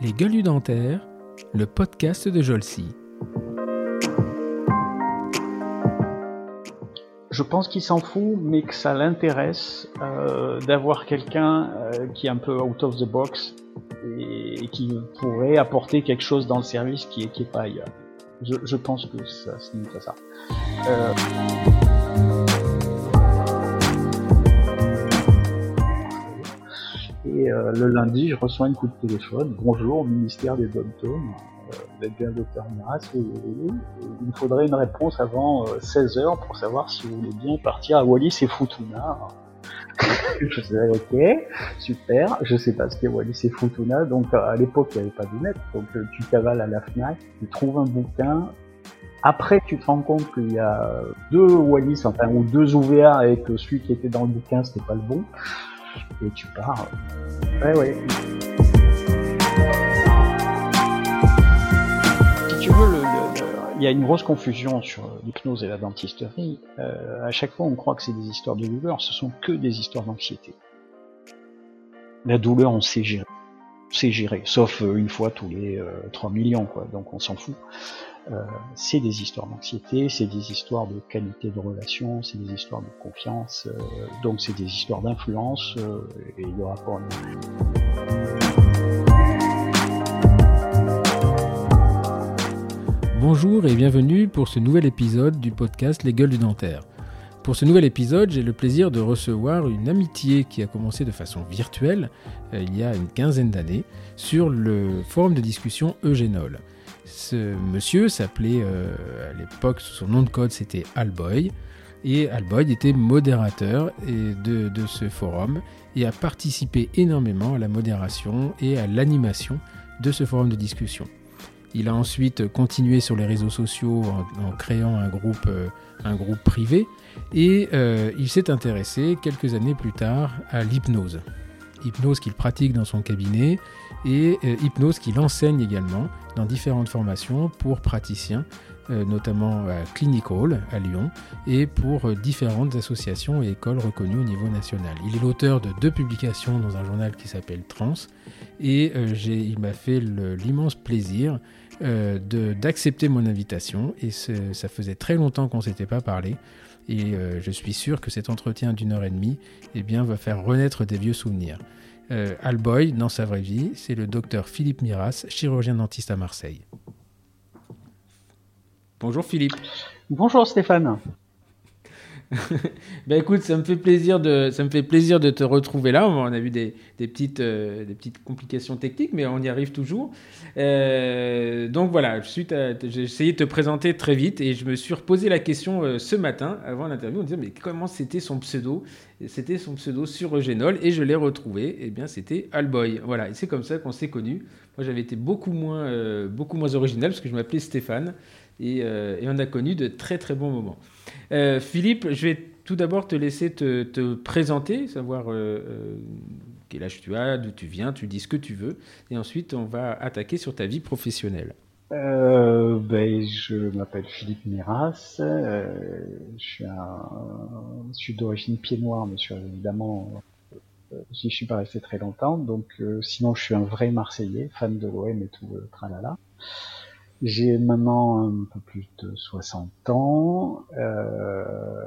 Les gueules dentaires, le podcast de Jolcy. Je pense qu'il s'en fout, mais que ça l'intéresse euh, d'avoir quelqu'un euh, qui est un peu out of the box et, qui pourrait apporter quelque chose dans le service qui est, qui est pas ailleurs. Je, pense que ça se limite à ça. Euh, euh, le lundi, je reçois un coup de téléphone. Bonjour, ministère des Dom euh, êtes bien docteur Miras, il me faudrait une réponse avant 16h pour savoir si vous voulez bien partir à Wallis et Futuna. Je disais ok, super, je sais pas ce qu'est Wallis et Futuna, donc à l'époque il n'y avait pas de net, donc euh, tu cavales à la FNAC, tu trouves un bouquin, après tu te rends compte qu'il y a deux Wallis, enfin ou deux OVA et que celui qui était dans le bouquin c'était pas le bon, et tu pars. Ouais ouais. Si tu veux le il y a une grosse confusion sur l'hypnose et la dentisterie. Euh, à chaque fois, on croit que c'est des histoires de douleur. Ce sont que des histoires d'anxiété. La douleur, on sait gérer. On sait gérer. Sauf euh, une fois tous les euh, 3 millions, quoi. Donc on s'en fout. Euh, c'est des histoires d'anxiété, c'est des histoires de qualité de relation, c'est des histoires de confiance. Euh, donc c'est des histoires d'influence et il y aura pas Bonjour et bienvenue pour ce nouvel épisode du podcast Les Gueules du Dentaire. Pour ce nouvel épisode, j'ai le plaisir de recevoir une amitié qui a commencé de façon virtuelle euh, il y a une quinzaine d'années sur le forum de discussion Eugénol. Ce monsieur s'appelait euh, à l'époque, son nom de code c'était Alboy, et Alboy était modérateur de, ce forum et a participé énormément à la modération et à l'animation de ce forum de discussion. Il a ensuite continué sur les réseaux sociaux en, créant un groupe, euh, un groupe privé et euh, il s'est intéressé quelques années plus tard à l'hypnose. Hypnose qu'il pratique dans son cabinet et euh, hypnose qu'il enseigne également dans différentes formations pour praticiens, notamment à Clinical à Lyon et pour différentes associations et écoles reconnues au niveau national. Il est l'auteur de deux publications dans un journal qui s'appelle Trans et il m'a fait l'immense plaisir euh, d'accepter mon invitation. Et ça faisait très longtemps qu'on ne s'était pas parlé. Et euh, je suis sûr que cet entretien d'une heure et demie eh bien, va faire renaître des vieux souvenirs. Euh, Alboy, dans sa vraie vie, c'est le docteur Philippe Miras, chirurgien dentiste à Marseille. Bonjour Philippe. Bonjour Stéphane. ben écoute, ça me fait plaisir de, ça me fait plaisir de te retrouver là. On a vu des, des petites, euh, des petites complications techniques, mais on y arrive toujours. Euh, donc voilà, j'ai essayé de te présenter très vite et je me suis reposé la question euh, ce matin avant l'interview. On disait mais comment c'était son pseudo? C'était son pseudo sur Eugénol et je l'ai retrouvé. Et eh bien c'était Alboy. Voilà, et c'est comme ça qu'on s'est connus. Moi j'avais été beaucoup moins, beaucoup moins original parce que je m'appelais Stéphane et, et on a connu de très très bons moments. Euh, Philippe, je vais tout d'abord te laisser te, présenter, savoir euh, euh, quel âge tu as, d'où tu viens, tu dis ce que tu veux, et ensuite on va attaquer sur ta vie professionnelle. Ben, je m'appelle Philippe Miras, je suis, d'origine pied noir, mais évidemment, je suis pas resté très longtemps, donc sinon je suis un vrai Marseillais, fan de l'OM et tout tralala. J'ai maintenant un peu plus de 60 ans euh,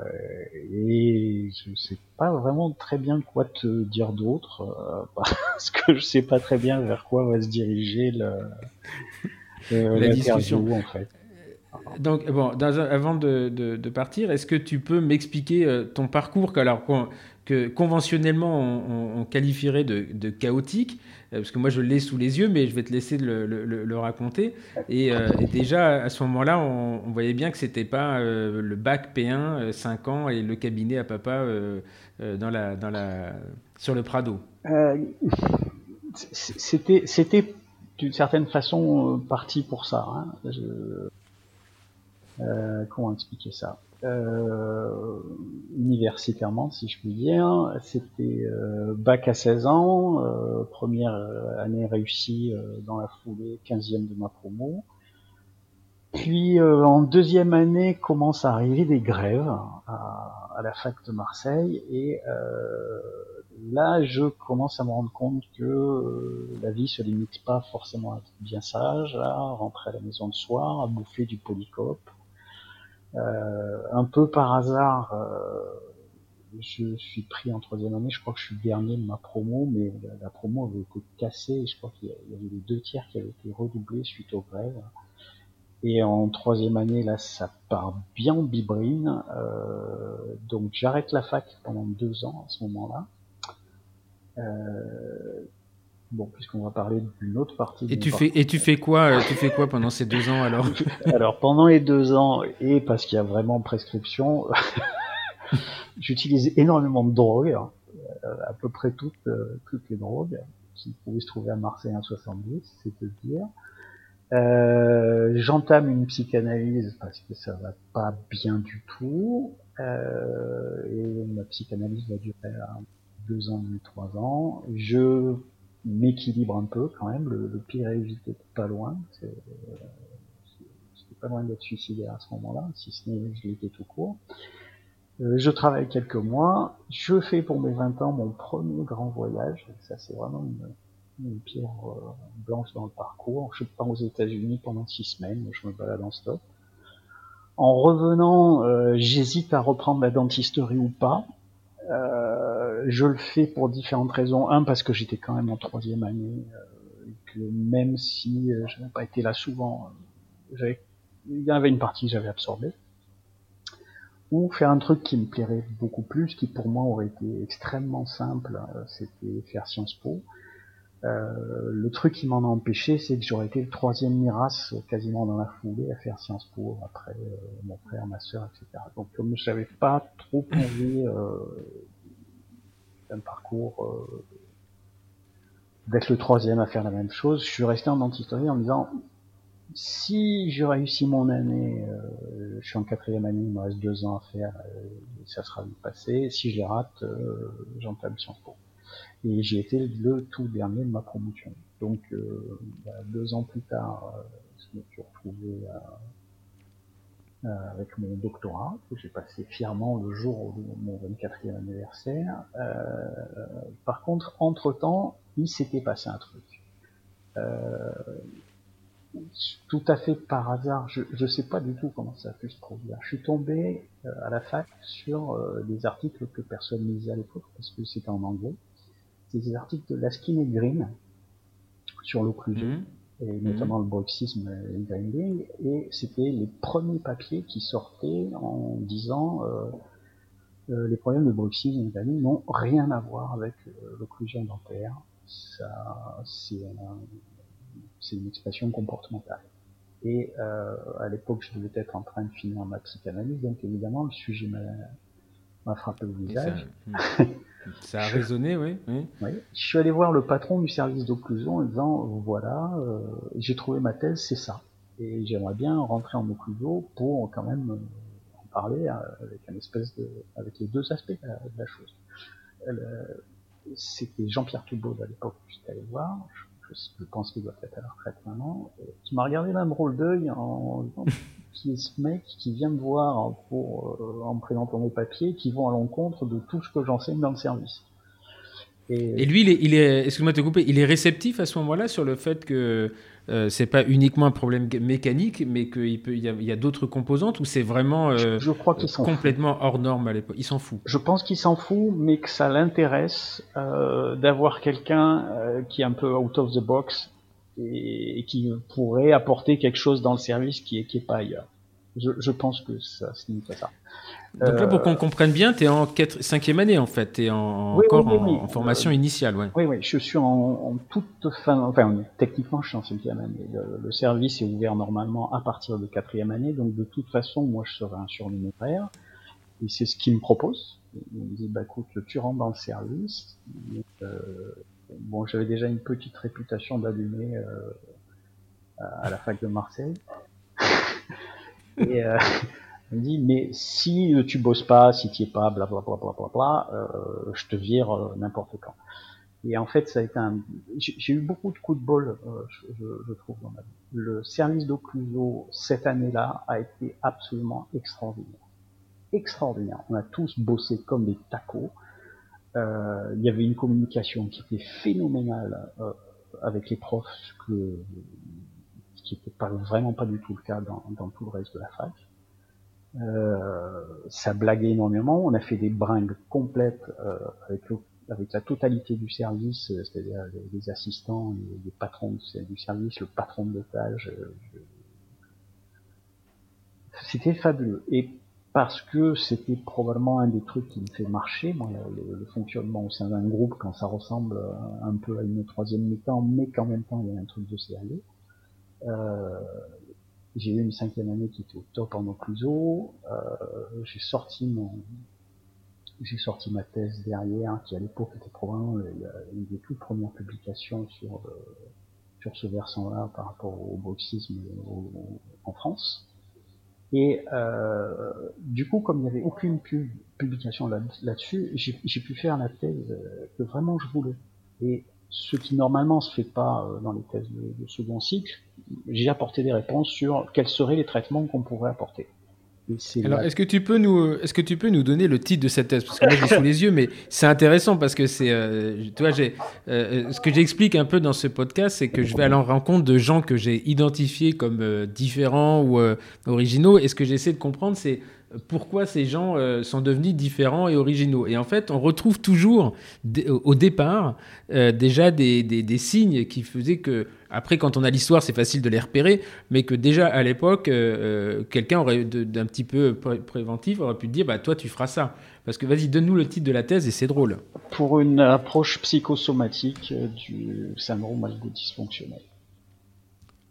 et je sais pas vraiment très bien quoi te dire d'autre euh, parce que je sais pas très bien vers quoi va se diriger le, euh, la discussion en fait. Donc bon, avant de, de, partir, est-ce que tu peux m'expliquer euh, ton parcours alors que conventionnellement on, qualifierait de, chaotique, euh, parce que moi je l'ai sous les yeux, mais je vais te laisser le, raconter. Euh, et, déjà à ce moment-là, on, voyait bien que c'était pas euh, le bac P1, 5 ans, et le cabinet à papa sur le Prado. c'était, c'était d'une certaine façon parti pour ça. Hein. comment expliquer ça? Euh, universitairement, si je puis dire. C'était euh, bac à 16 ans, euh, première année réussie dans la foulée, 15e de ma promo. Puis en deuxième année commencent à arriver des grèves à, à la fac de Marseille et là, je commence à me rendre compte que la vie se limite pas forcément à être bien sage, à rentrer à la maison le soir, à bouffer du polycope. Un peu par hasard, je suis pris en troisième année, je crois que je suis dernier de ma promo, mais la, promo avait été cassée, je crois qu'il y avait les deux tiers qui avaient été redoublés suite au grève. Et en troisième année, là, ça part bien en bibrine. Euh, donc j'arrête la fac pendant deux ans à ce moment-là. Euh, bon, puisqu'on va parler d'une autre partie. Et tu fais et tu fais quoi euh, Tu fais quoi pendant ces deux ans alors? Alors pendant les deux ans et parce qu'il y a vraiment prescription, j'utilise énormément de drogues, hein. à peu près toutes toutes les drogues qui pouvaient se trouver à Marseille en 70, c'est à dire. Euh, j'entame une psychanalyse parce que ça va pas bien du tout. Euh, et ma psychanalyse va durer deux ans trois ans. Je m'équilibre un peu quand même. Le, pire est évité pas loin. C'est pas loin d'être suicidaire à ce moment-là, si ce n'est je l'étais tout court. Euh, je travaille quelques mois. Je fais pour mes 20 ans mon premier grand voyage. Ça, c'est vraiment une, une pierre euh, blanche dans le parcours. Je pars aux États-Unis pendant six semaines, je me balade en stop. En revenant, euh, j'hésite à reprendre la dentisterie ou pas. Euh, je le fais pour différentes raisons. Un, parce que j'étais quand même en troisième année, et que même si je n'avais pas été là souvent, il y avait une partie que j'avais absorbée. Ou faire un truc qui me plairait beaucoup plus, qui pour moi aurait été extrêmement simple, c'était faire Sciences Po. Euh, le truc qui m'en a empêché, c'est que j'aurais été le troisième Miras quasiment dans la foulée à faire Sciences Po après euh, mon frère, ma soeur, etc. Donc comme je n'avais pas trop envie euh, d'un parcours euh, d'être le troisième à faire la même chose, je suis resté en dentisterie en me disant si je réussis mon année, je suis en quatrième année, il me reste deux ans à faire, ça sera vite passé. Si je les rate, j'entame Sciences Po. Et j'ai été le tout dernier de ma promotion. Donc euh, bah, deux ans plus tard, euh, je me suis retrouvé euh, avec mon doctorat que j'ai passé fièrement le jour de mon 24e anniversaire. par contre, entre-temps, il s'était passé un truc. tout à fait par hasard, je ne sais pas du tout comment ça a pu se produire. Je suis tombé à la fac sur des articles que personne ne lisait à l'époque parce que c'était en anglais des articles de Laskin et Green sur l'occlusion, mhm. et notamment le bruxisme et le grinding, et c'était les premiers papiers qui sortaient en disant euh, euh, les problèmes de bruxisme et de grinding n'ont rien à voir avec euh, l'occlusion dentaire. Ça, c'est, une expression comportementale. Et à l'époque, je devais être en train de finir ma psychanalyse, donc évidemment, le sujet m'a, frappé au visage. Ça a résonné, oui, oui. Je suis allé voir le patron du service d'occlusion en disant voilà, euh, j'ai trouvé ma thèse, c'est ça. Et j'aimerais bien rentrer en occlusion pour quand même euh, en parler euh, avec un espèce de, avec les deux aspects de la, chose. C'était Jean-Pierre Toubaud à l'époque que j'étais allé voir. Je, pense qu'il doit être à la retraite maintenant. Qui m'a regardé d'un drôle d'œil en disant qui est ce mec qui vient me voir pour, euh, en me présentant mes papiers qui vont à l'encontre de tout ce que j'enseigne dans le service. Et, lui, il est, il est excuse-moi de te couper, il est réceptif à ce moment-là sur le fait que euh, c'est pas uniquement un problème mécanique, mais qu'il peut, il y a, d'autres composantes ou c'est vraiment euh, je, crois complètement hors norme à l'époque? Il s'en fout. Je pense qu'il s'en fout, mais que ça l'intéresse euh, d'avoir quelqu'un euh, qui est un peu out of the box et, qui pourrait apporter quelque chose dans le service qui est, qui est pas ailleurs. Je, je pense que ça signifie ça. Donc là, pour qu'on comprenne bien, tu es en 4, cinquième année en fait, tu es en, encore en, formation initiale. Ouais. Oui, oui, je suis en, en, toute fin, enfin techniquement je suis en cinquième année. Le, service est ouvert normalement à partir de quatrième année, donc de toute façon, moi je serai un surnuméraire, et c'est ce qu'il me propose. Il me dit, bah écoute, tu rentres dans le service, euh, bon, j'avais déjà une petite réputation d'allumer euh, à la fac de Marseille. Et euh, il me dit, mais si tu bosses pas, si tu es pas, blablabla, bla, bla, bla, euh, je te vire euh, n'importe quand. Et en fait, ça a été un. J'ai eu beaucoup de coups de bol, euh, je, je, trouve, dans ma vie. Le service d'Occluso cette année-là a été absolument extraordinaire. Extraordinaire. On a tous bossé comme des tacos. Il y avait une communication qui était phénoménale avec les profs, que, qui n'était pas vraiment pas du tout le cas dans, dans tout le reste de la fac. Euh, ça blaguait énormément. On a fait des bringues complètes euh, avec, avec la totalité du service, euh, c'est-à-dire les, assistants, les, patrons du service, le patron de l'otage. C'était fabuleux. Parce que c'était probablement un des trucs qui me fait marcher, moi, le, fonctionnement au sein d'un groupe quand ça ressemble un peu à une troisième mi-temps, mais qu'en même temps il y a un truc de sérieux. Euh, j'ai eu une cinquième année qui était au top en occluso. Euh, j'ai sorti mon, j'ai sorti ma thèse derrière, qui à l'époque était probablement une des toutes premières publications sur euh, sur ce versant-là par rapport au boxisme en France. Et euh, du coup, comme il n'y avait aucune publication là-dessus, j'ai pu faire la thèse que vraiment je voulais. Et ce qui normalement se fait pas euh, dans les thèses de, second cycle, j'ai apporté des réponses sur quels seraient les traitements qu'on pourrait apporter. Alors, est-ce que tu peux nous, est-ce que tu peux nous donner le titre de cette thèse Parce que moi, j'ai sous les yeux, mais c'est intéressant parce que c'est, euh, tu vois, j'ai, euh, ce que j'explique un peu dans ce podcast, c'est que je vais à la rencontre de gens que j'ai identifiés comme différents ou originaux, et ce que j'essaie de comprendre, c'est pourquoi ces gens euh, sont devenus différents et originaux. Et en fait, on retrouve toujours au départ euh, déjà des, signes qui faisaient que, après, quand on a l'histoire, c'est facile de les repérer, mais que déjà à l'époque, euh, quelqu'un aurait d'un petit peu préventif aurait pu dire, bah toi, tu feras ça. Parce que vas-y, donne-nous le titre de la thèse et c'est drôle. Pour une approche psychosomatique du syndrome malgo dysfonctionnel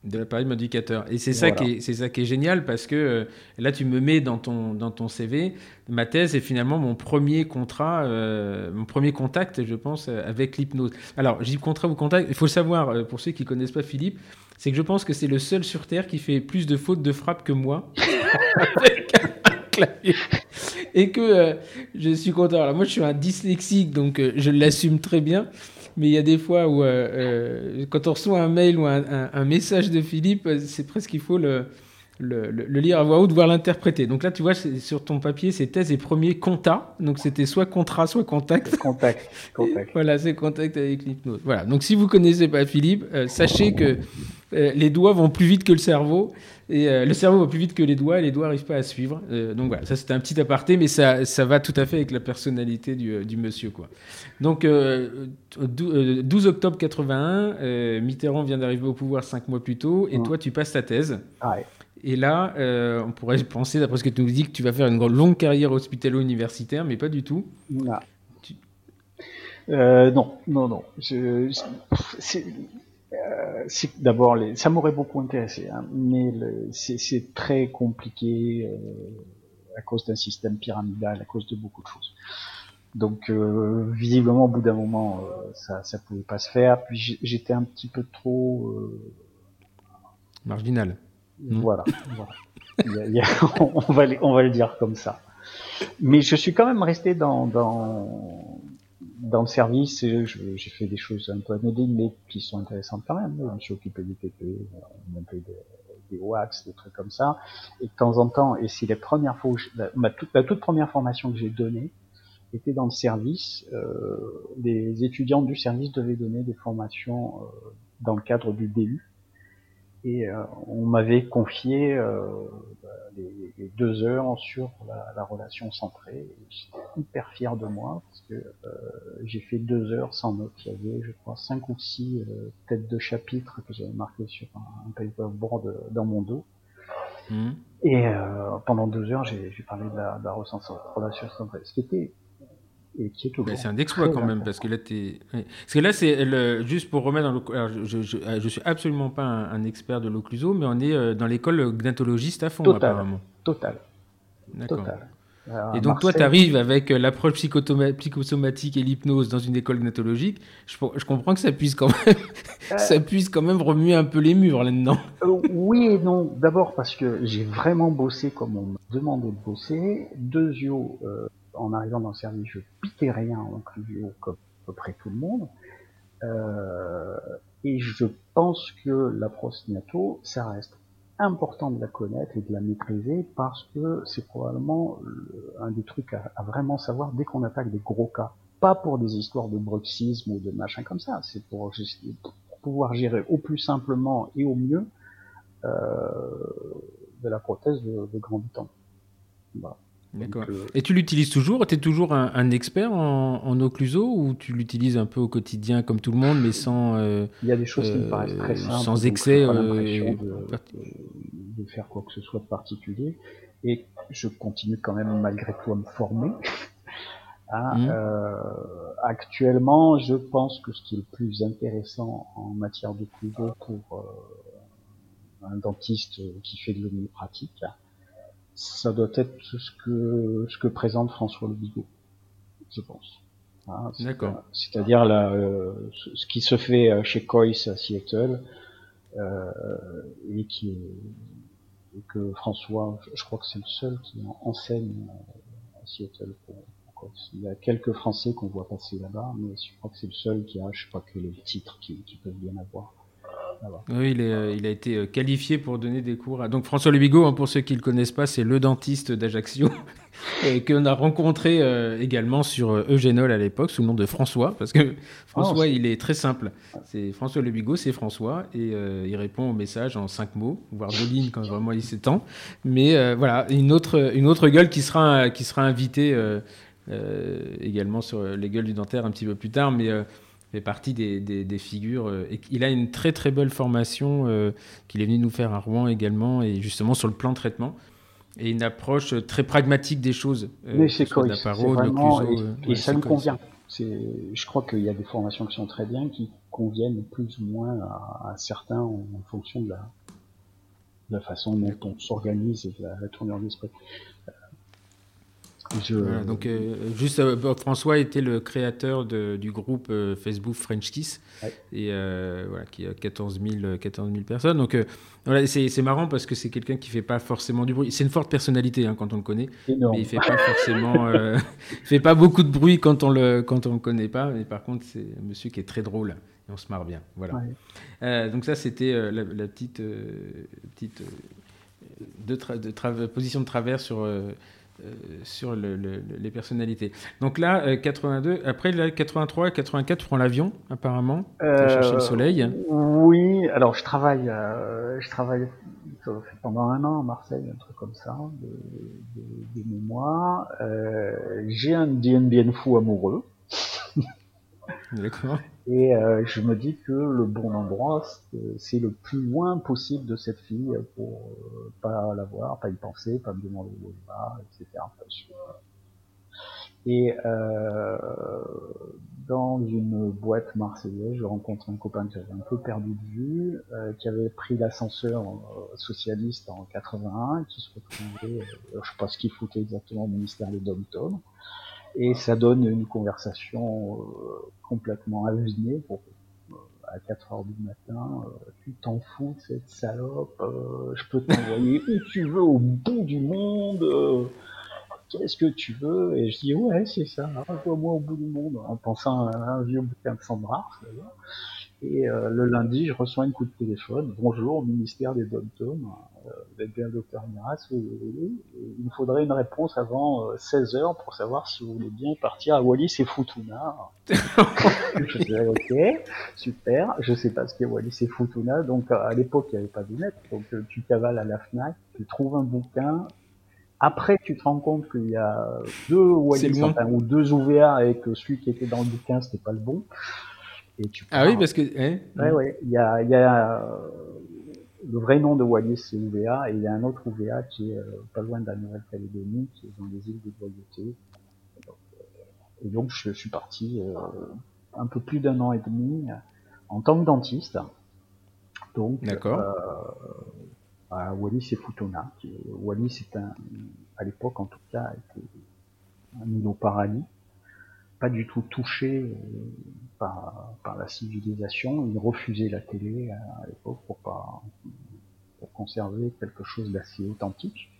de l'appareil modificateur. Et c'est ça, qui est, c'est ça qui est génial parce que euh, là, tu me mets dans ton, dans ton CV. Ma thèse est finalement mon premier contrat, euh, mon premier contact, je pense, avec l'hypnose. Alors, j'ai contrat ou contact, il faut le savoir, euh, pour ceux qui connaissent pas Philippe, c'est que je pense que c'est le seul sur Terre qui fait plus de fautes de frappe que moi. Et que je suis content. Alors, moi, je suis un dyslexique, donc je l'assume très bien mais il y a des fois où, euh, euh, quand on reçoit un mail ou un, message de Philippe, c'est presque qu'il faut le, le, lire à voix haute, voire l'interpréter. Donc là, tu vois, sur ton papier, c'est thèse et premier contact. Donc c'était soit contrat, soit contact. Contact. contact. voilà, c'est contact avec l'hypnose. Voilà. Donc si vous connaissez pas Philippe, euh, sachez que les doigts vont plus vite que le cerveau. Et euh, le cerveau va plus vite que les doigts et les doigts n'arrivent pas à suivre. Euh, donc voilà, ça c'était un petit aparté, mais ça, ça va tout à fait avec la personnalité du, euh, du monsieur. Quoi. Donc 12 octobre 81, Mitterrand vient d'arriver au pouvoir cinq mois plus tôt, et mmh. toi tu passes ta thèse. Et là, on pourrait penser, d'après ce que tu nous dis, que tu vas faire une longue carrière hospitalo-universitaire, mais pas du tout. Non. non, non, non. Je, euh, d'abord, ça m'aurait beaucoup intéressé, hein, mais c'est très compliqué euh, à cause d'un système pyramidal, à cause de beaucoup de choses. Donc, euh, visiblement, au bout d'un moment, ça, ça pouvait pas se faire. Puis j'étais un petit peu trop marginal. Voilà. on, va, on va le dire comme ça. Mais je suis quand même resté dans, dans dans le service, j'ai fait des choses un peu anodines, mais qui sont intéressantes quand même. Je suis occupé du PP, un peu des, des wax, des trucs comme ça. Et de temps en temps, et c'est la première fois, la, ma toute, toute première formation que j'ai donnée était dans le service. Euh, les étudiants du service devaient donner des formations euh, dans le cadre du DU. Et euh, on m'avait confié euh, les, les, deux heures sur la, la relation centrée. J'étais hyper fier de moi parce que euh, j'ai fait deux heures sans notes. Il y avait, je crois, cinq ou six euh, têtes de chapitre que j'avais marqué sur un, un paperboard dans mon dos. Mmh. Et euh, pendant deux heures, j'ai parlé de la, de la relation centrée. Ce qui était c'est un exploit quand même, parce que là, es... parce que là, c'est juste pour remettre dans le. je, je, je, suis absolument pas un, expert de l'occluso, mais on est euh, dans l'école gnatologiste à fond, apparemment. Total. D'accord. et donc, toi, tu arrives avec euh, l'approche psychosomatique et l'hypnose dans une école gnatologique. Je, je, comprends que ça puisse quand même, ça puisse quand même remuer un peu les murs là-dedans. oui et non. D'abord parce que j'ai vraiment bossé comme on m'a demandé de bosser. Deuxièmement, en arrivant dans le service, je piquais rien en inclusio comme à peu près tout le monde. Euh, et je pense que la prostinato, ça reste important de la connaître et de la maîtriser parce que c'est probablement un des trucs à, vraiment savoir dès qu'on attaque des gros cas. pas pour des histoires de bruxisme ou de machin comme ça, c'est pour, pouvoir gérer au plus simplement et au mieux euh, de la prothèse de, de grand temps. D'accord. Euh, et tu l'utilises toujours? Tu es toujours un, expert en, en, occluso ou tu l'utilises un peu au quotidien comme tout le monde, mais sans. Euh, Il y a des choses qui me paraissent très simples. Sans excès. De, de, faire quoi que ce soit de particulier. Et je continue quand même malgré tout à me former. Hein, mmh. euh, actuellement, je pense que ce qui est le plus intéressant en matière de pour euh, un dentiste qui fait de l'homéopratique, ça doit être ce que ce que présente François Le Bigot, je pense. Hein, D'accord. C'est-à-dire euh, ce qui se fait euh, chez Coyce à Seattle euh, et qui et que François, je crois que c'est le seul qui enseigne à Seattle pour, il y a quelques Français qu'on voit passer là-bas, mais je crois que c'est le seul qui a, je sais pas quel est le titre qui, peuvent bien avoir. Oui, il, est, euh, il, a été euh, qualifié pour donner des cours. Donc François Lebigot, hein, pour ceux qui ne le connaissent pas, c'est le dentiste d'Ajaccio, et qu'on a rencontré euh, également sur Eugénol à l'époque, sous le nom de François, parce que François, oh, il est très simple. C'est François Lebigot, c'est François, et il répond aux messages en cinq mots, voire deux lignes quand vraiment il s'étend. Mais voilà, une autre, une autre gueule qui sera, qui sera invitée également sur les gueules du dentaire un petit peu plus tard, mais fait partie des, des, figures. Euh, et il a une très très belle formation qu'il est venu nous faire à Rouen également, et justement sur le plan de traitement. Et une approche très pragmatique des choses. Mais c'est correct. et, ça nous convient. Je crois qu'il y a des formations qui sont très bien, qui conviennent plus ou moins à, certains en, fonction de la, la façon dont on s'organise et de la, la tournure d'esprit donc, euh, juste, euh, François était le créateur du groupe euh, Facebook French Kiss, et voilà, qui a 14 000, 14 000 personnes. Donc, voilà, c'est marrant parce que c'est quelqu'un qui fait pas forcément du bruit. C'est une forte personnalité hein, quand on le connaît, mais il fait pas forcément, fait pas beaucoup de bruit quand on le quand on le connaît pas. Mais par contre, c'est un monsieur qui est très drôle et on se marre bien. Voilà. donc ça, c'était la, petite petite de, de position de travers sur euh, sur les personnalités. Donc là, 82, euh, après là, 83 et 84, tu prends l'avion, apparemment, euh, chercher le soleil. Oui, alors je travaille, je travaille pendant un an à Marseille, un truc comme ça, de, de, mémoire. J'ai un bien fou amoureux. Et euh, je me dis que le bon endroit, c'est le plus loin possible de cette fille pour euh, pas la voir, pas y penser, pas me demander où elle va, etc. Et euh, dans une boîte marseillaise, je rencontre un copain que j'avais un peu perdu de vue, euh, qui avait pris l'ascenseur socialiste en 81, qui se retrouvait, je sais pas ce qu'il foutait exactement au ministère de dom et ça donne une conversation euh, complètement avinée pour euh, à 4 heures du matin, euh, tu t'en fous de cette salope, je peux t'envoyer où tu veux au bout du monde, qu'est-ce que tu veux. Et je dis ouais c'est ça, envoie-moi au bout du monde, en pensant à un vieux bouquin de Sandra d'ailleurs. Et euh, le lundi, je reçois un coup de téléphone. Bonjour, au ministère des dom euh, vous êtes bien le docteur Miras oui, Il me faudrait une réponse avant 16 euh, heures pour savoir si vous voulez bien partir à Wallis et Futuna. je disais, ok, super. Je sais pas ce qu'est Wallis et Futuna. Donc, à l'époque, il n'y avait pas de net. Donc, tu cavales à la FNAC, tu trouves un bouquin, après, tu te rends compte qu'il y a deux Wallis, ou deux OVA et que celui qui était dans le bouquin, c'était pas le bon ah oui, parce que. Hein? Ouais, ouais. Il y a, il y a euh, le vrai nom de Wallis, c'est UVA, et il y a un autre UVA qui est euh, pas loin de la Nouvelle-Calédonie, qui est dans les îles de Loyauté. Et donc, je, suis parti euh, un peu plus d'un an et demi en tant que dentiste. Donc, D'accord. à Wallis et Futuna. Wallis est un, à l'époque en tout cas, était un îlot paradis pas du tout touché euh, par, la civilisation. Ils refusaient la télé à, l'époque pour pas conserver quelque chose d'assez authentique.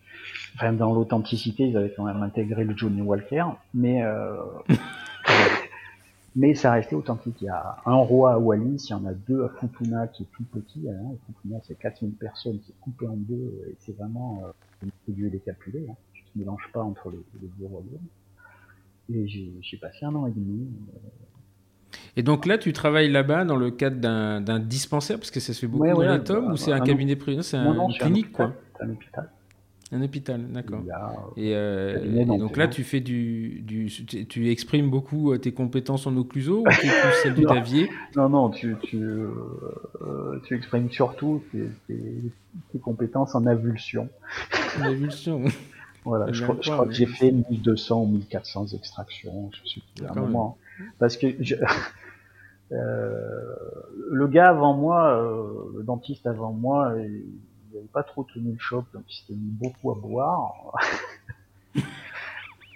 Enfin, dans l'authenticité, ils avaient quand même intégré le Johnny Walker, mais euh, mais ça restait authentique. Il y a un roi à Wallis, il y en a deux à Futuna qui est tout petit. Hein. Futuna, c'est 4000 personnes, c'est coupé en deux, et c'est vraiment euh, décapulé. Hein. Tu ne mélanges pas entre les, les deux royaumes. Et j'ai passé un an et demi. Et donc là, tu travailles là-bas dans le cadre d'un dispensaire, parce que ça se fait beaucoup dans les tomes, ou c'est un, cabinet privé? C'est un, une clinique, quoi un hôpital. Un hôpital, d'accord. Et, euh, donc là, tu fais du, du, tu, exprimes beaucoup euh, tes compétences en occluso ou tu plus celles du Davier Non, non, tu, tu, euh, tu exprimes surtout tes, tes, compétences en avulsion. En avulsion. voilà, je, crois, que j'ai fait 1200 ou 1400 extractions. Je suis un moment, parce que je, euh, le gars avant moi, le dentiste avant moi, il n'avait pas trop tenu le choc, donc il s'était mis beaucoup à boire.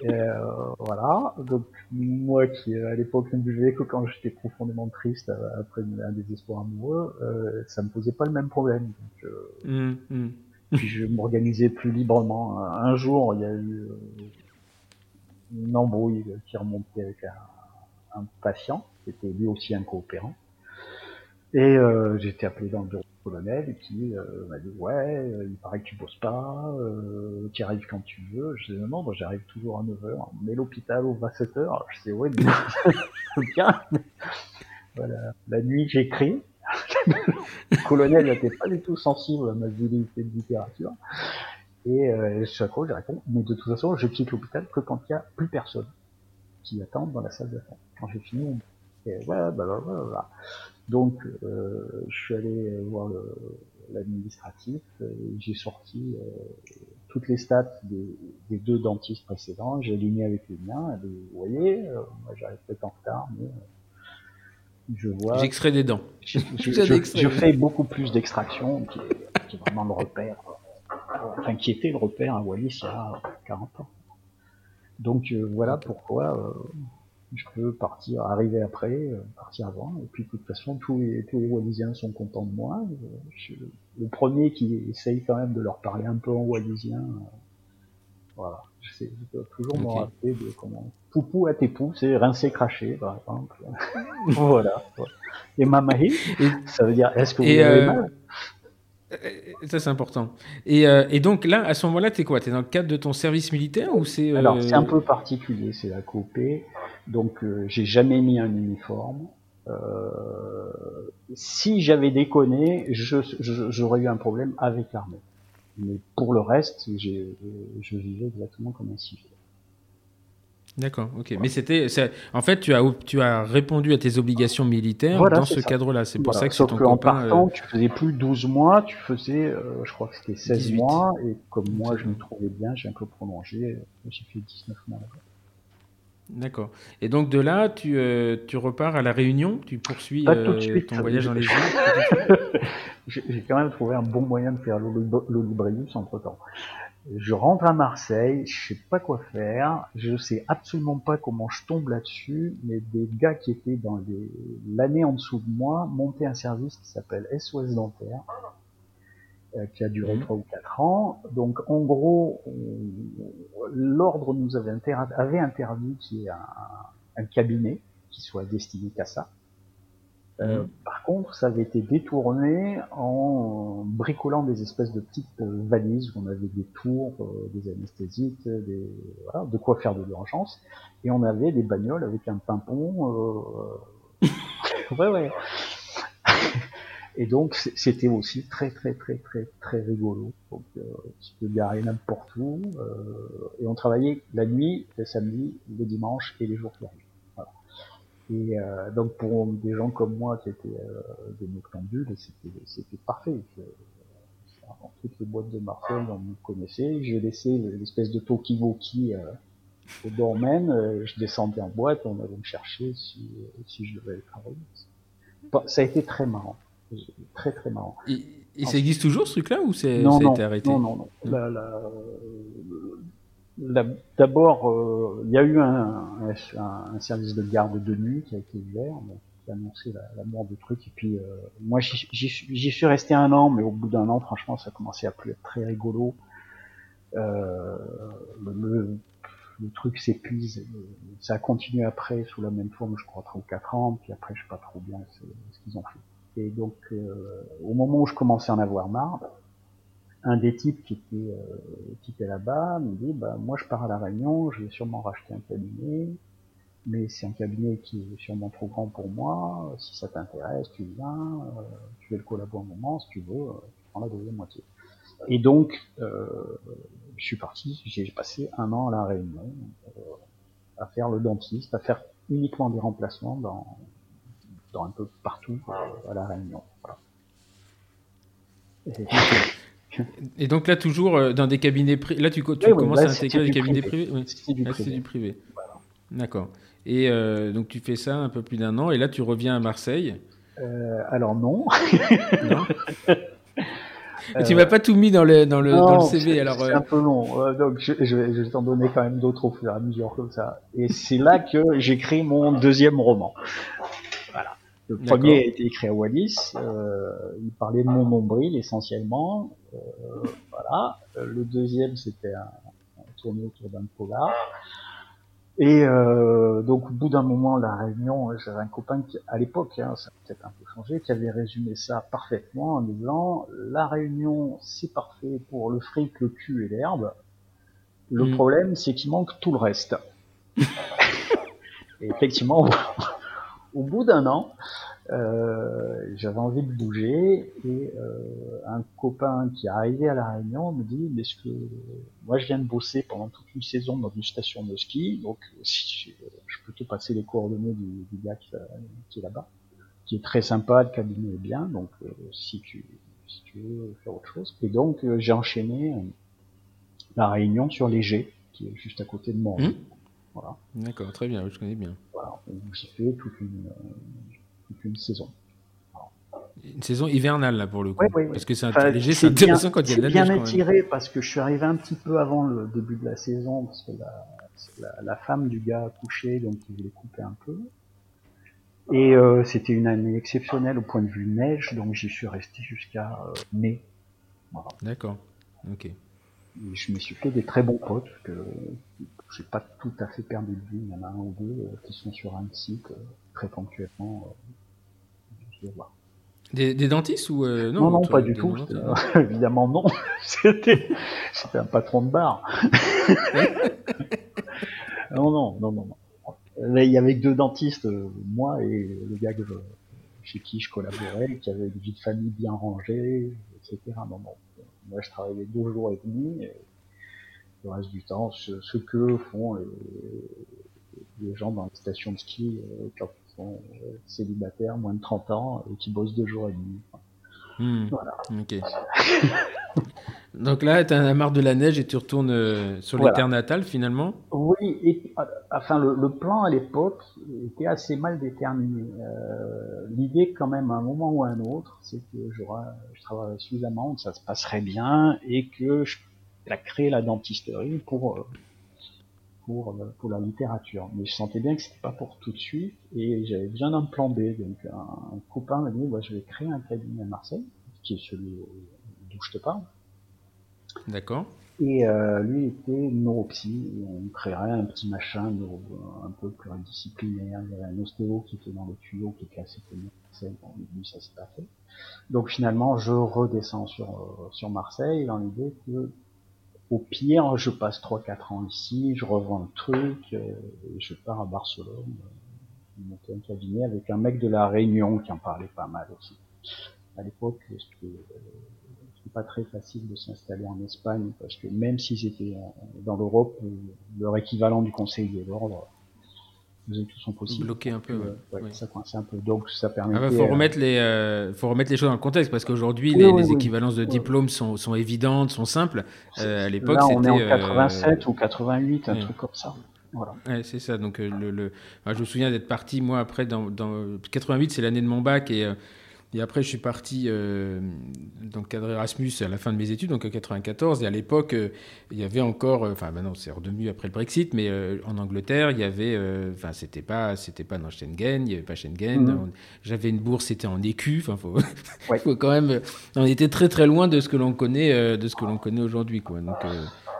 Et euh, voilà. Donc moi qui à l'époque ne buvais que quand j'étais profondément triste euh, après un désespoir amoureux, euh, ça me posait pas le même problème. Donc, euh, mmh, mmh. Puis je m'organisais plus librement. Un jour, il y a eu une embrouille qui remontait avec un, patient, qui était lui aussi un coopérant. Et euh, été appelé dans le bureau colonel qui euh, m'a dit ouais, euh, il paraît que tu bosses pas, euh, tu arrives quand tu veux. Je dis non, j'arrive toujours à 9h, mais l'hôpital ouvre à 7h. Je dis ouais, bien. voilà. La nuit, j'écris. colonel n'était pas du tout sensible à ma virilité de littérature. Et euh, chaque fois, je réponds, mais de toute façon, je quitte l'hôpital que quand il n'y a plus personne qui attend dans la salle d'attente. Quand j'ai fini, on... et voilà, bah, bah, bah, bah. Donc, euh, je suis allé voir l'administratif j'ai sorti euh, toutes les stats des, deux dentistes précédents, j'ai aligné avec les miens, et vous voyez, euh, moi j'arrive peut-être en retard, mais je vois... J'extrais des dents. Je, fais beaucoup plus d'extraction, qui, qui, est vraiment le repère, enfin qui était le repère à Wallis il y a 40 ans. Donc voilà pourquoi je peux partir, arriver après, euh, partir avant, et puis de toute façon tous les, tous les Wallisiens sont contents de moi. Je suis le premier qui essaye quand même de leur parler un peu en wallisien. Euh, voilà, je, sais, je peux toujours me rappeler de comment poupou à tes poux, c'est rincer cracher par exemple. voilà. Et mamahi, ça veut dire est-ce que vous avez euh, mal? ça, c'est important. Et, et, donc là, à ce moment-là, tu es quoi? Tu es dans le cadre de ton service militaire ou c'est Alors, c'est un peu particulier, c'est la COP. Donc euh, j'ai jamais mis un uniforme. Euh, si j'avais déconné, j'aurais eu un problème avec l'armée. Mais pour le reste, je vivais exactement comme un civil. D'accord, ok. Mais c'était, en fait, tu as, tu as répondu à tes obligations militaires dans ce cadre-là. C'est pour ça que c'est ton en partant, euh, tu faisais plus 12 mois, tu faisais, je crois que c'était 16 mois, et comme moi je me trouvais bien, j'ai un peu prolongé, j'ai fait 19 mois D'accord. Et donc de là, tu, euh, tu, repars à la Réunion, tu poursuis euh, ton voyage dans les îles J'ai quand même trouvé un bon moyen de faire l'Olibrius entre temps. Je rentre à Marseille, je sais pas quoi faire, je sais absolument pas comment je tombe là-dessus, mais des gars qui étaient dans l'année en dessous de moi montaient un service qui s'appelle SOS Dentaire, euh, qui a duré 3 mhm. ou 4 ans. Donc en gros, l'ordre nous avait, avait interdit qu'il y ait un, cabinet qui soit destiné qu'à ça. Euh, mhm. Par contre, ça avait été détourné en bricolant des espèces de petites valises où on avait des tours, euh, des anesthésiques, des, voilà, de quoi faire de l'urgence, et on avait des bagnoles avec un pimpon. Euh... ouais, ouais. Et donc c'était aussi très très très très très rigolo. Donc euh, tu peux garer n'importe où. Euh, et on travaillait la nuit, le samedi, le dimanche et les jours fériés. Et euh, donc pour des gens comme moi qui étaient euh, des noctambules, c'était parfait. Dans toutes les boîtes de Marseille, on me connaissait. J'ai laissé l'espèce de Tokiwoki euh, au domaine. Euh, je descendais en boîte, on allait me chercher si, si je devais travailler. Ça a été très marrant très très marrant. Et, ça existe toujours ce truc-là ou c'est arrêté? Non, non, non. D'abord, euh, il y a eu un, un, service de garde de nuit qui a été ouvert, qui a annoncé la, mort du truc. Et puis, euh, moi, j'y suis resté un an, mais au bout d'un an, franchement, ça commençait à plus être très rigolo. Euh, le, le, truc s'épuise. Ça a continué après sous la même forme, je crois, 3 ou 4 ans. Puis après, je sais pas trop bien ce qu'ils ont fait. Et donc, euh, au moment où je commençais à en avoir marre, un des types qui était, euh, là-bas me dit, bah, moi je pars à la Réunion, je vais sûrement racheter un cabinet, mais c'est un cabinet qui est sûrement trop grand pour moi. Si ça t'intéresse, tu viens, tu veux le collabo un moment, si tu veux, tu prends la deuxième moitié. Et donc, je suis parti, j'ai passé un an à la Réunion à faire le dentiste, à faire uniquement des remplacements dans, un peu partout à la Réunion. Donc là, toujours euh, dans des cabinets privés. Là, tu, tu commences à intégrer des cabinets privés. C'est du, du, privé. D'accord. Et euh, donc tu fais ça un peu plus d'un an, et là tu reviens à Marseille. Euh, alors non. non tu m'as pas tout mis dans le, dans le, dans le CV. Alors, c'est un peu long. donc, je, je, vais, t'en donner quand même d'autres au fur et à mesure comme ça. Et c'est là que j'écris mon deuxième roman. Voilà. Le premier a été écrit à Wallis. Euh, il parlait de mon nombril essentiellement. Euh, voilà. Le deuxième, c'était un, un tourné autour d'un polar. Et euh, donc au bout d'un moment, la réunion, j'avais un copain qui, à l'époque, hein, ça a peut-être un peu changé, qui avait résumé ça parfaitement en disant la réunion, c'est parfait pour le fric, le cul et l'herbe. Le mm. problème, c'est qu'il manque tout le reste. et effectivement, au bout d'un an, euh, j'avais envie de bouger et euh, un copain qui est arrivé à la Réunion me dit est-ce que moi je viens de bosser pendant toute une saison dans une station de ski donc si je peux te passer les coordonnées du, gars qui, est là-bas qui est très sympa le cabinet est bien donc euh, si tu veux faire autre chose et donc j'ai enchaîné la Réunion sur Léger qui est juste à côté de moi mmh. Voilà d'accord très bien je connais bien voilà j'ai fait toute une une saison. Une saison hivernale là pour le coup. Parce que c'est léger, c'est intéressant quand il y a de la neige. bien étiré parce que je suis arrivé un petit peu avant le début de la saison parce que la, la, femme du gars a couché donc il voulait couper un peu. Et euh, c'était une année exceptionnelle au point de vue neige donc j'y suis resté jusqu'à euh, mai. D'accord. Ok. Je me suis fait des très bons potes que j'ai pas tout à fait perdu de vue. Il y en a un ou deux euh, qui sont sur un site très ponctuellement. Des, dentistes ou euh, non, non, pas du tout. évidemment non. C'était un patron de bar. non, non, non, non, il y avait deux dentistes, euh, moi et le gars chez qui je collaborais, qui avait une vie de famille bien rangée, etc. Non, non. Moi, je travaillais deux jours et demi. Et le reste du temps, ce, que font les, gens dans les stations de ski euh, quand sont euh, célibataires, moins de 30 ans, et qui bossent deux jours et demi. Hmm. Voilà. Donc là, tu as marre de la neige et tu retournes euh, sur les terres natales finalement? Oui, et, enfin le, plan à l'époque était assez mal déterminé. Euh, L'idée quand même à un moment ou à un autre, c'est que je travaillerais suffisamment, que ça se passerait bien et que je créé la dentisterie pour euh, pour, pour la littérature. Mais je sentais bien que c'était pas pour tout de suite et j'avais besoin d'un plan B. Donc un, copain m'a dit, moi je vais créer un cabinet à Marseille, qui est celui d'où je te parle. D'accord. Et euh, lui était neuropsy, on créerait un petit machin un peu plus disciplinaire. Il y avait un ostéo qui était dans le tuyau, qui était assez connu. Bon, lui, ça s'est pas fait. Donc finalement, je redescends sur, euh, sur Marseille dans l'idée que au pire, je passe 3-4 ans ici, je revends le truc, euh, et je pars à Barcelone, euh, monter un cabinet avec un mec de la Réunion qui en parlait pas mal aussi. À l'époque, euh, pas très facile de s'installer en Espagne parce que même s'ils étaient dans l'Europe, leur équivalent du Conseil de l'ordre tout son possible. Bloquer un peu. Ça coince un peu. Donc ça permet. Ah faut remettre les, euh, faut remettre les choses dans le contexte parce qu'aujourd'hui les, équivalences de diplômes sont, sont, évidentes, sont simples. Euh, à l'époque, c'était. on est en 87 euh, ou 88, un truc comme ça. Voilà. c'est ça. Donc le, le... je me souviens d'être parti moi après dans, dans... 88, c'est l'année de mon bac et et après, je suis parti euh, dans le cadre Erasmus à la fin de mes études, donc en 94. Et à l'époque, euh, il y avait encore, euh, enfin maintenant c'est redevenu après le Brexit, mais en Angleterre, il y avait, enfin c'était pas, c'était pas dans Schengen, il y avait pas Schengen. Mhm. J'avais une bourse, c'était en écu. Enfin, faut, faut, quand même, on était très très loin de ce que l'on connaît, de ce que l'on connaît aujourd'hui, quoi. Donc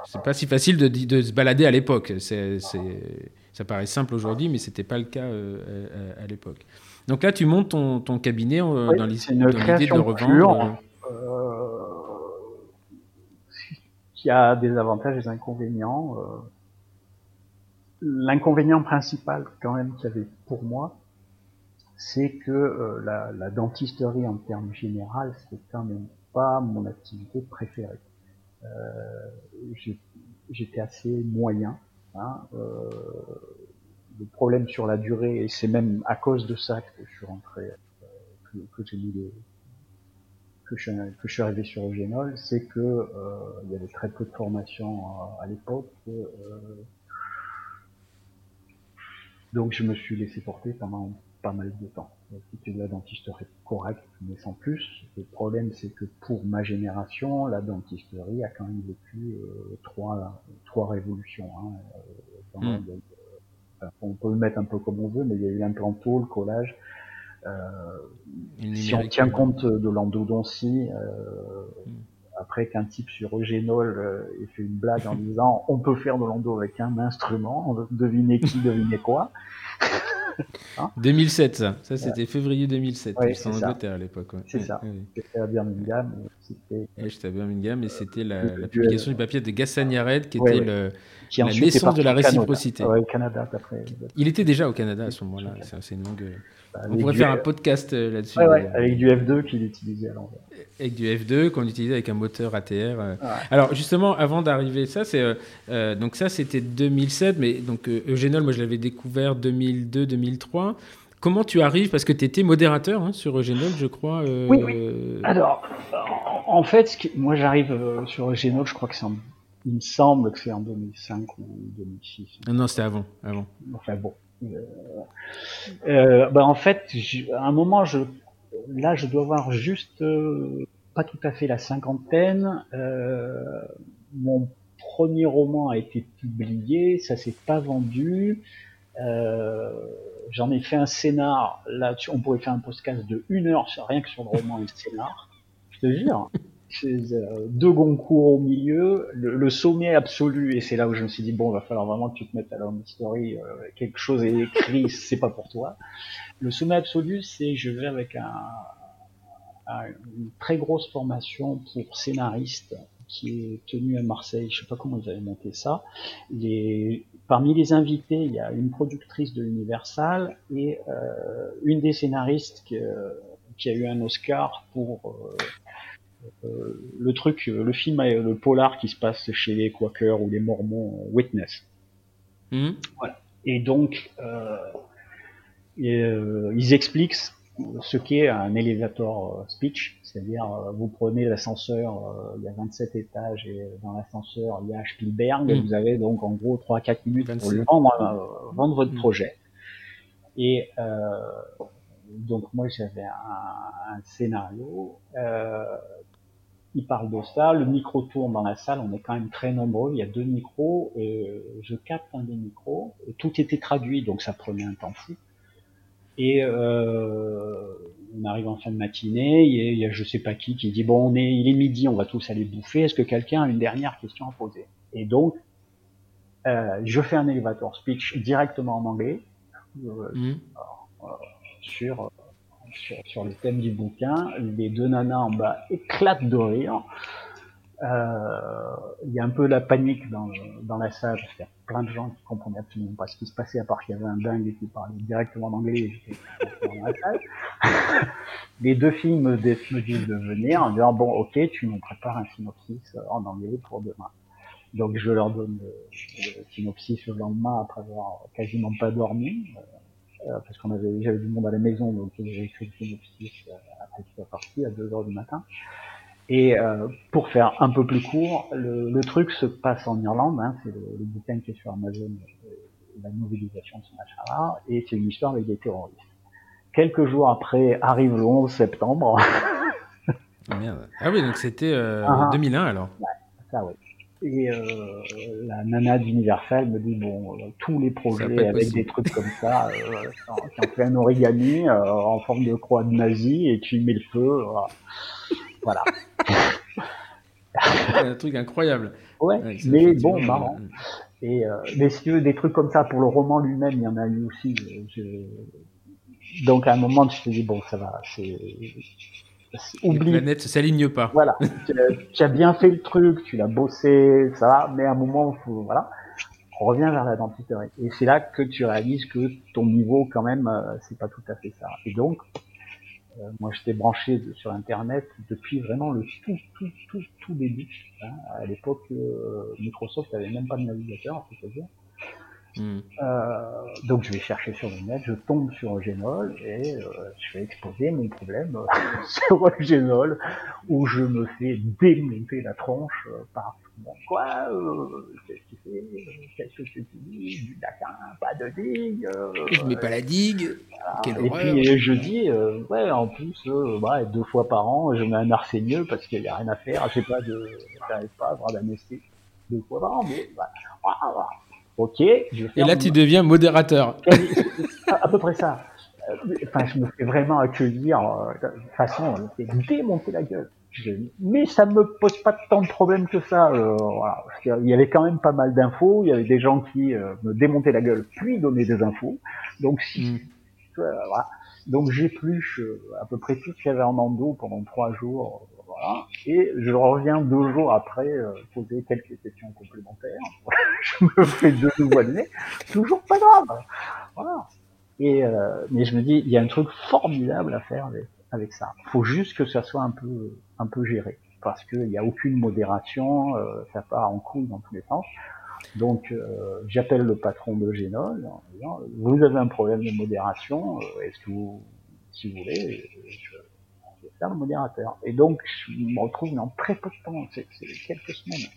c'est pas si facile de, de se balader à l'époque. C'est, ça paraît simple aujourd'hui, mais c'était pas le cas à l'époque. Donc là, tu montes ton, ton cabinet euh, dans l'idée de revendre. Euh, euh, qui a des avantages et des inconvénients. l'inconvénient principal quand même qu'il y avait pour moi, c'est que euh, la, la, dentisterie en termes général, c'est quand même pas mon activité préférée. Euh, J'étais assez moyen. Hein, euh, le problème sur la durée, et c'est même à cause de ça que je suis rentré, euh, que, que j'ai mis les, que je, que je suis arrivé sur Eugenol, c'est que euh, il y avait très peu de formation à, à l'époque. Euh, donc je me suis laissé porter pendant pas mal de temps. C'était de la dentisterie correcte, mais sans plus. Le problème, c'est que pour ma génération, la dentisterie a quand même vécu euh, trois, trois révolutions. Hein. Euh, mm. Enfin, on peut le mettre un peu comme on veut, mais il y a eu l'implanto, le collage. Euh, si on tient compte de l'endodontie, euh, mm après qu'un type sur Eugénol euh, ait fait une blague en disant on peut faire de l'endo avec un instrument, devinez qui, devinez quoi. 2007 hein ça, ça c'était février 2007, ouais, en Angleterre à l'époque. C'est ça, c'était à Birmingham. J'étais à Birmingham et c'était la, la, publication du papier de Gassan Yared qui était le, qui la naissance de la réciprocité. Canada. au Canada après. Il était déjà au Canada à ce moment-là, c'est une longue... Bah, on pourrait faire un podcast euh, là-dessus. avec du F2 qu'il utilisait à l'envers. Avec du F2 qu'on utilisait avec un moteur ATR. Euh. Alors justement, avant d'arriver ça, c'est euh, donc ça c'était 2007, mais donc Eugénol, moi je l'avais découvert 2002-2003. Comment tu arrives Parce que tu étais modérateur hein, sur Eugénol, je crois. Oui, oui. Alors, en fait, moi j'arrive sur Eugénol, je crois que c'est Il me semble que c'est en 2005 ou 2006. Non, non, c'était avant, avant. Enfin bon. Euh, bah en fait, à un moment, je, là, je dois avoir juste euh, pas tout à fait la cinquantaine. Euh, mon premier roman a été publié, ça s'est pas vendu. Euh, J'en ai fait un scénar. Là, on pourrait faire un podcast de une heure, rien que sur le roman et le scénar. Je te jure. Euh, deux Goncourt au milieu, le, sommet absolu, et c'est là où je me suis dit, bon, il va falloir vraiment que tu te mettes à l'homme story, euh, quelque chose est écrit, c'est pas pour toi. Le sommet absolu, c'est je vais avec un, une très grosse formation pour scénariste qui est tenue à Marseille, je sais pas comment ils avaient monté ça. Les, parmi les invités, il y a une productrice de Universal et euh, une des scénaristes qui, qui, a eu un Oscar pour euh, le truc, le film, le polar qui se passe chez les Quakers ou les Mormons, Witness. Hmm. Voilà. Et donc, euh, euh, ils expliquent ce qu'est un elevator speech, c'est-à-dire vous prenez l'ascenseur, il y a 27 étages et dans l'ascenseur il y a Spielberg, et hmm. vous avez donc en gros 3-4 minutes pour vendre, vendre votre hmm. projet. Et donc moi j'avais un, un, scénario euh, il parle de ça, le micro tourne dans la salle, on est quand même très nombreux, il y a deux micros, euh, je capte un des micros, tout était traduit, donc ça prenait un temps fou. Et euh, on arrive en fin de matinée, il y, a, je sais pas qui qui dit bon on est, il est midi, on va tous aller bouffer, est-ce que quelqu'un a une dernière question à poser? Et donc euh, je fais un elevator speech directement en anglais mmh. sur sur, le thème du bouquin. Les deux nanas en bas éclatent de rire. Euh, il y a un peu la panique dans, dans la salle, parce qu'il y a plein de gens qui comprenaient absolument pas ce qui se passait, à part qu'il y avait un dingue qui parlait directement en anglais, dans la salle. Les deux filles me, disent de venir en disant, bon, ok, tu nous prépares un synopsis en anglais pour demain. Donc je leur donne le, synopsis le lendemain après avoir quasiment pas dormi. Euh, parce qu'on avait j'avais du monde à la maison, donc j'ai écrit le synopsis euh, après qu'il soit parti à 2 heures du matin. Et euh, pour faire un peu plus court, le, le truc se passe en Irlande, hein, c'est le, le, bouquin qui est sur Amazon, la novélisation de ce machin-là, et c'est une histoire avec des terroristes. Quelques jours après arrive le 11 septembre. Merde. Ah oui, donc c'était euh, 2001 ah. alors. Ouais, ça oui. Et euh, la nana d'Universal me dit bon, euh, tous les projets avec des trucs comme ça, euh, fait un origami euh, en forme de croix de nazi et tu mets le feu, voilà. un truc incroyable. Ouais, mais bon, marrant. Et euh, mais si tu veux des trucs comme ça pour le roman lui-même, il y en a eu aussi. Je... Donc à un moment, je te dis bon, ça va, c'est oublie. Les planètes ne s'alignent pas. Voilà. tu, as bien fait le truc, tu l'as bossé, ça va, mais à un moment, faut, voilà. reviens vers la dentisterie. Et c'est là que tu réalises que ton niveau, quand même, c'est pas tout à fait ça. Et donc, euh, moi, j'étais branché sur Internet depuis vraiment le tout, tout, tout, tout début. Hein. À l'époque, euh, Microsoft n'avait même pas de navigateur, c'est dire. Hmm. Euh, donc je vais chercher sur le net, je tombe sur Genol et euh, je vais exposer mon problème sur Genol où je me fais démonter la tronche par bon, quoi Qu'est-ce que tu fais Qu'est-ce que tu dis Du latin, pas de digue Je mets pas la digue Et puis je dis, ouais, en plus, bah, deux fois par an, je mets un arsénieux parce qu'il n'y a rien à faire, j'ai pas de, j'arrive pas à avoir d'anesthésie deux fois par an, mais bah, voilà. Ok. Et là, tu deviens modérateur. à peu près ça. Euh, enfin, je me fais vraiment accueillir euh, de façon, c'est démonter la gueule. Mais ça me pose pas tant de problèmes que ça. Euh, voilà. Il y avait quand même pas mal d'infos. Il y avait des gens qui me démontaient la gueule puis donnaient des infos. Donc si, mm. voilà. Donc j'épluche à peu près tout ce qu'il y avait en endo pendant trois jours. Et je reviens deux jours après poser quelques questions complémentaires. je me fais de nouveau allumer, toujours pas grave. Et euh, mais je me dis, il y a un truc formidable à faire avec, avec ça. Faut juste que ça soit un peu un peu géré, parce qu'il n'y a aucune modération, euh, ça part en couille dans tous les sens. Donc euh, j'appelle le patron de Génol en disant, vous avez un problème de modération, est-ce que vous, si vous voulez, je, le modérateur. Et donc je me retrouve dans très peu de temps, c'est quelques semaines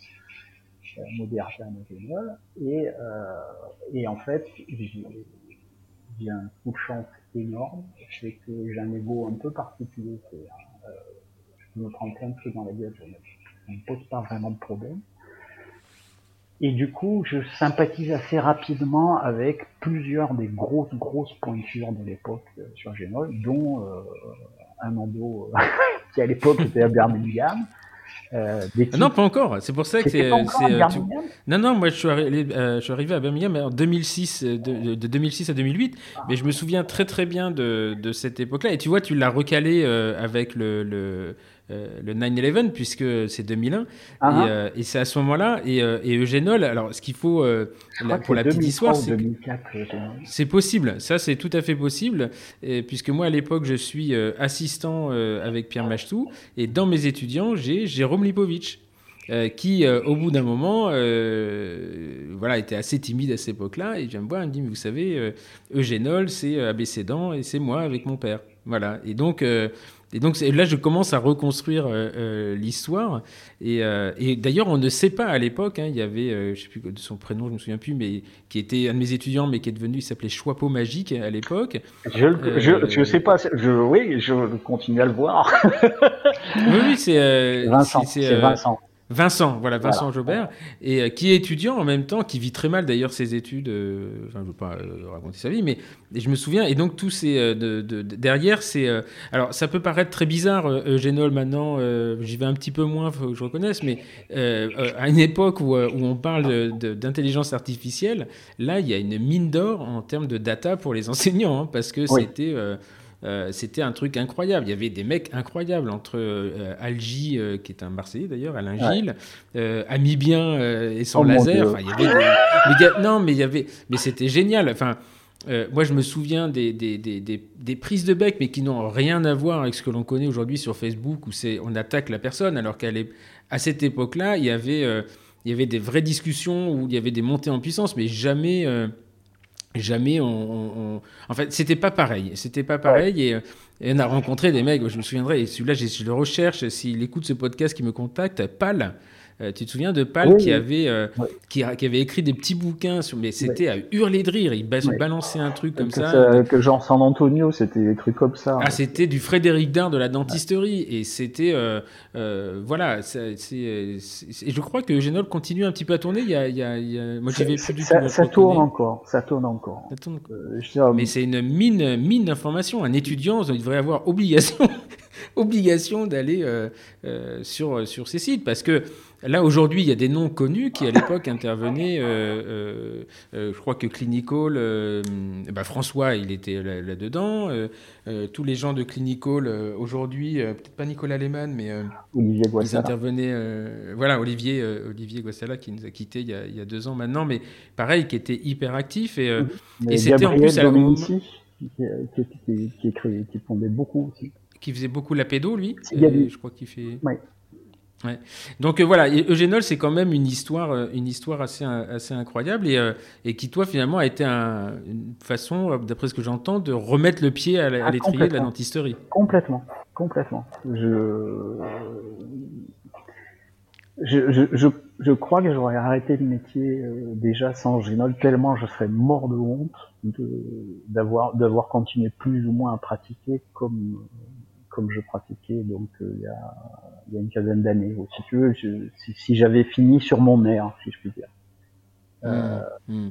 modérateur national et, euh, et en fait j'ai un coup énorme, c'est que j'ai un ego un peu particulier, c'est euh, je me prends plein dans la gueule, je ne me pose pas vraiment de problème. Et du coup, je sympathise assez rapidement avec plusieurs des grosses, grosses pointures de l'époque euh, sur Genol, dont euh, un endo qui à l'époque était à Birmingham, euh, non, pas encore. C'est pour ça que c'est. Euh, non, non, moi je suis, arrivé, euh, je suis arrivé à Birmingham en 2006, de, 2006 à 2008. Ah. Mais je me souviens très très bien de, de cette époque-là. Et tu vois, tu l'as recalé avec le, le, le 9-11, puisque c'est 2001. Ah ah. et, c'est à ce moment-là. Et, et Eugénol, alors ce qu'il faut pour la petite histoire, c'est. C'est possible. Ça, c'est tout à fait possible. Et, puisque moi, à l'époque, je suis assistant avec Pierre Machtou. Et dans mes étudiants, j'ai Jérôme Lipovitch. Euh, qui, euh, au bout d'un moment, euh, voilà, était assez timide à cette époque-là, et vient me voir, il me dit, mais vous savez, Eugénol, c'est abécédant, et c'est moi avec mon père. Voilà. Et donc, et donc là, je commence à reconstruire l'histoire. Et, d'ailleurs, on ne sait pas à l'époque, hein, il y avait, je sais plus de son prénom, je me souviens plus, mais qui était un de mes étudiants, mais qui est devenu, il s'appelait Choipeau Magique à l'époque. Je ne sais pas, je, oui, je continue à le voir. oui, oui, c'est Vincent. C'est Vincent. Vincent, voilà, Vincent Jobert, et euh, qui est étudiant en même temps, qui vit très mal d'ailleurs ses études. Euh, enfin, je ne veux pas euh, raconter sa vie, mais je me souviens. Et donc, tout ces. De, derrière, c'est. alors, ça peut paraître très bizarre, Eugénol, maintenant, j'y vais un petit peu moins, faut que je reconnaisse, mais à une époque où, où on parle d'intelligence artificielle, là, il y a une mine d'or en termes de data pour les enseignants, hein, parce que c'était. Euh, c'était un truc incroyable. Il y avait des mecs incroyables entre euh, Algie, euh, qui est un Marseillais d'ailleurs, Alain Gilles, Amibien et son oh laser. il y avait non, mais il y avait, mais c'était génial. Enfin. moi, je me souviens des, des, des, des, prises de bec, mais qui n'ont rien à voir avec ce que l'on connaît aujourd'hui sur Facebook, où c'est on attaque la personne, alors qu'à cette époque-là, il y avait il y avait des vraies discussions où il y avait des montées en puissance, mais jamais jamais on, en fait c'était pas pareil. C'était pas pareil et, on a rencontré des mecs je me souviendrai et celui-là je le recherche. S'il écoute ce podcast qui me contacte Pal euh, tu te souviens de Pal qui, avait, euh, qui, avait écrit des petits bouquins, sur, mais c'était à hurler de rire. Il balançait un truc comme ça. Que genre San Antonio, c'était des trucs comme ça. Ah, c'était du Frédéric Dard de la dentisterie. Et c'était. Euh, voilà. c'est et je crois que Genol continue un petit peu à tourner. Il y a, il y a, moi, j'y vais plus du ça, tout. Ça tourne encore. Ça tourne encore. mais c'est une mine, mine d'informations. Un étudiant il devrait avoir obligation, obligation d'aller sur, sur ces sites parce que Là, aujourd'hui, il y a des noms connus qui, à l'époque, intervenaient. Euh, euh, je crois que Clinical, bah, François, il était là-dedans. tous les gens de Clinical, aujourd'hui, peut-être pas Nicolas Lehmann, mais Olivier ils intervenaient. voilà, Olivier, Olivier Guassala, qui nous a quittés il y a, il y a, deux ans maintenant, mais pareil, qui était hyper actif. Et, et c'était en plus à la qui, qui, qui, qui, qui fondait beaucoup aussi. Qui faisait beaucoup la pédo, lui. je crois qu'il fait. Ouais. Donc euh, voilà, Eugénol, c'est quand même une histoire, euh, une histoire assez, assez incroyable et, euh, et qui, toi, finalement, a été une façon, d'après ce que j'entends, de remettre le pied à ah, l'étrier de la dentisterie. Complètement, complètement. Je, je, je, je, crois que j'aurais arrêté le métier déjà sans Eugénol, tellement je serais mort de honte d'avoir d'avoir continué plus ou moins à pratiquer comme comme je pratiquais donc il y a il y a une quinzaine d'années. Si tu veux, si, j'avais fini sur mon air, si je puis dire. Euh, mmh.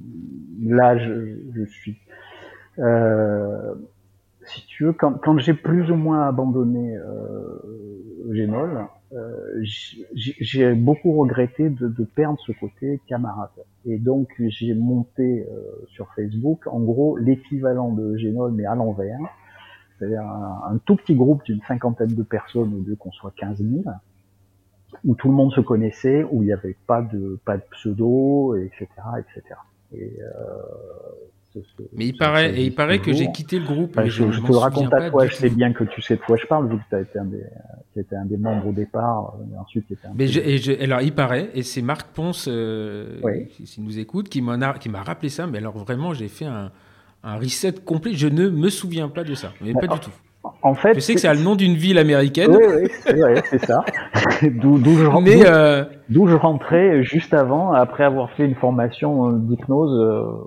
Mmh. Là, je, je suis. Euh, si tu veux, quand, quand j'ai plus ou moins abandonné euh, Génol, euh, j'ai beaucoup regretté de, de, perdre ce côté camarade. Et donc j'ai monté euh, sur Facebook, en gros, l'équivalent de Génol, mais à l'envers c'est-à-dire un, tout petit groupe d'une cinquantaine de personnes, au lieu qu'on soit 15 000, où tout le monde se connaissait, où il n'y avait pas de pas de pseudo, etc., etc. Et, euh, mais il paraît, et il paraît que j'ai quitté le groupe. je, te le raconte à toi, je sais bien que tu sais de quoi je parle, vu que tu as été un des, qui un des membres au départ, et ensuite qui était un Mais et alors il paraît, et c'est Marc Ponce, euh, qui, nous écoute, qui m'a rappelé ça, mais alors vraiment j'ai fait un, un reset complet. Je ne me souviens pas de ça, mais pas du tout. En fait, je sais que c'est le nom d'une ville américaine. Oui, oui, c'est ça. D'où je, euh, je, rentrais juste avant, après avoir fait une formation euh, d'hypnose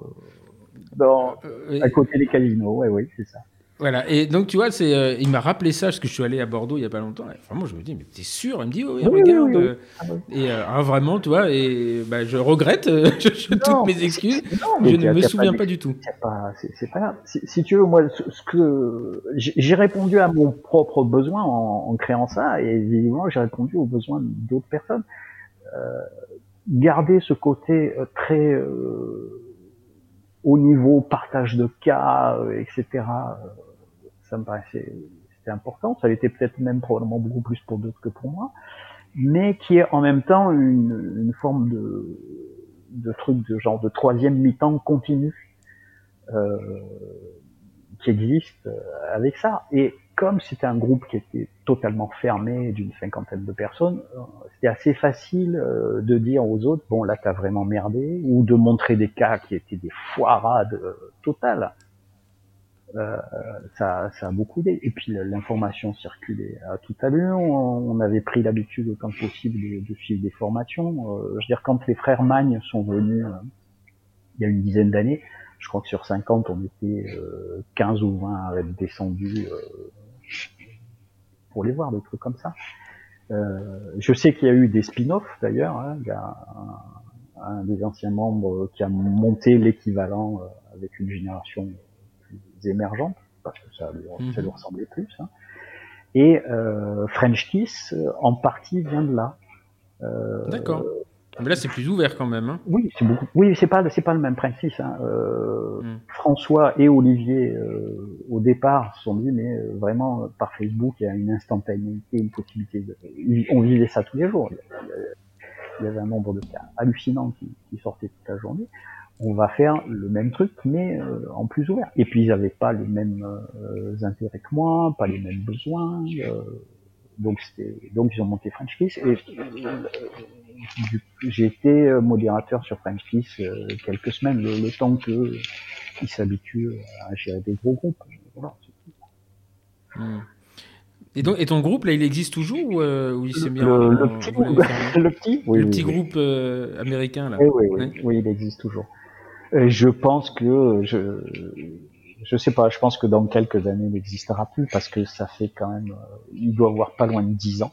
euh, à côté des casinos. Oui, oui, c'est ça. Voilà, et donc tu vois, c'est, euh, il m'a rappelé ça parce que je suis allé à Bordeaux il y a pas longtemps. Et vraiment, je me dis, mais t'es sûr? Il me dit, oui, regarde. Euh, ah et euh, ah, vraiment, tu vois, et bah, je regrette je, toutes mes excuses. je ne me souviens pas, du tout. C'est pas, grave. Si, tu veux, moi, ce, que j'ai répondu à mon propre besoin en, en créant ça, et évidemment, j'ai répondu aux besoins d'autres personnes. garder ce côté très haut niveau, partage de cas, etc ça me paraissait important. Ça l'était peut-être même probablement beaucoup plus pour d'autres que pour moi, mais qui est en même temps une, forme de, truc de genre de troisième mi-temps continu euh, qui existe euh, avec ça. Et comme c'était un groupe qui était totalement fermé d'une cinquantaine de personnes, euh, c'était assez facile de dire aux autres bon là t'as vraiment merdé ou de montrer des cas qui étaient des foirades totales. Euh, ça, ça, a beaucoup aidé. Et puis l'information circulait à tout à l'heure. On, avait pris l'habitude autant que possible de, suivre des formations. Euh, je veux dire, quand les frères Magne sont venus euh, il y a une dizaine d'années, je crois que sur 50, on était 15 ou 20 à être descendus pour les voir, des trucs comme ça. je sais qu'il y a eu des spin-offs d'ailleurs. Hein. Il y a un, des anciens membres qui a monté l'équivalent avec une génération émergentes, parce que ça lui, ça lui mhm. ressemblait plus. Hein. Et euh, French Kiss, euh, en partie, vient de là. Euh, D'accord. Mais là, c'est plus ouvert quand même. Hein. Oui, c'est beaucoup. Oui, c'est pas, c'est pas le même principe. Hein. Euh, mhm. François et Olivier, euh, au départ, sont dit, mais euh, vraiment par Facebook, il y a une instantanéité, une possibilité. De... On vivait ça tous les jours. Il y avait un nombre de cas hallucinants qui, qui sortaient toute la journée on va faire le même truc mais euh, en plus ouvert. Et puis ils n'avaient pas les mêmes euh, intérêts que moi, pas les mêmes besoins. Euh, donc c'était donc ils ont monté French Kiss et j'ai été modérateur sur French Kiss quelques semaines, le, temps que ils s'habituent à gérer des gros groupes. Hmm. Et, donc, et ton groupe, là, il existe toujours ou, il s'est mis le, le, petit, le, petit, le petit groupe américain là. Oui, oui, oui, oui, il existe toujours je pense que je je sais pas, je pense que dans quelques années il n'existera plus parce que ça fait quand même euh, il doit avoir pas loin de dix ans.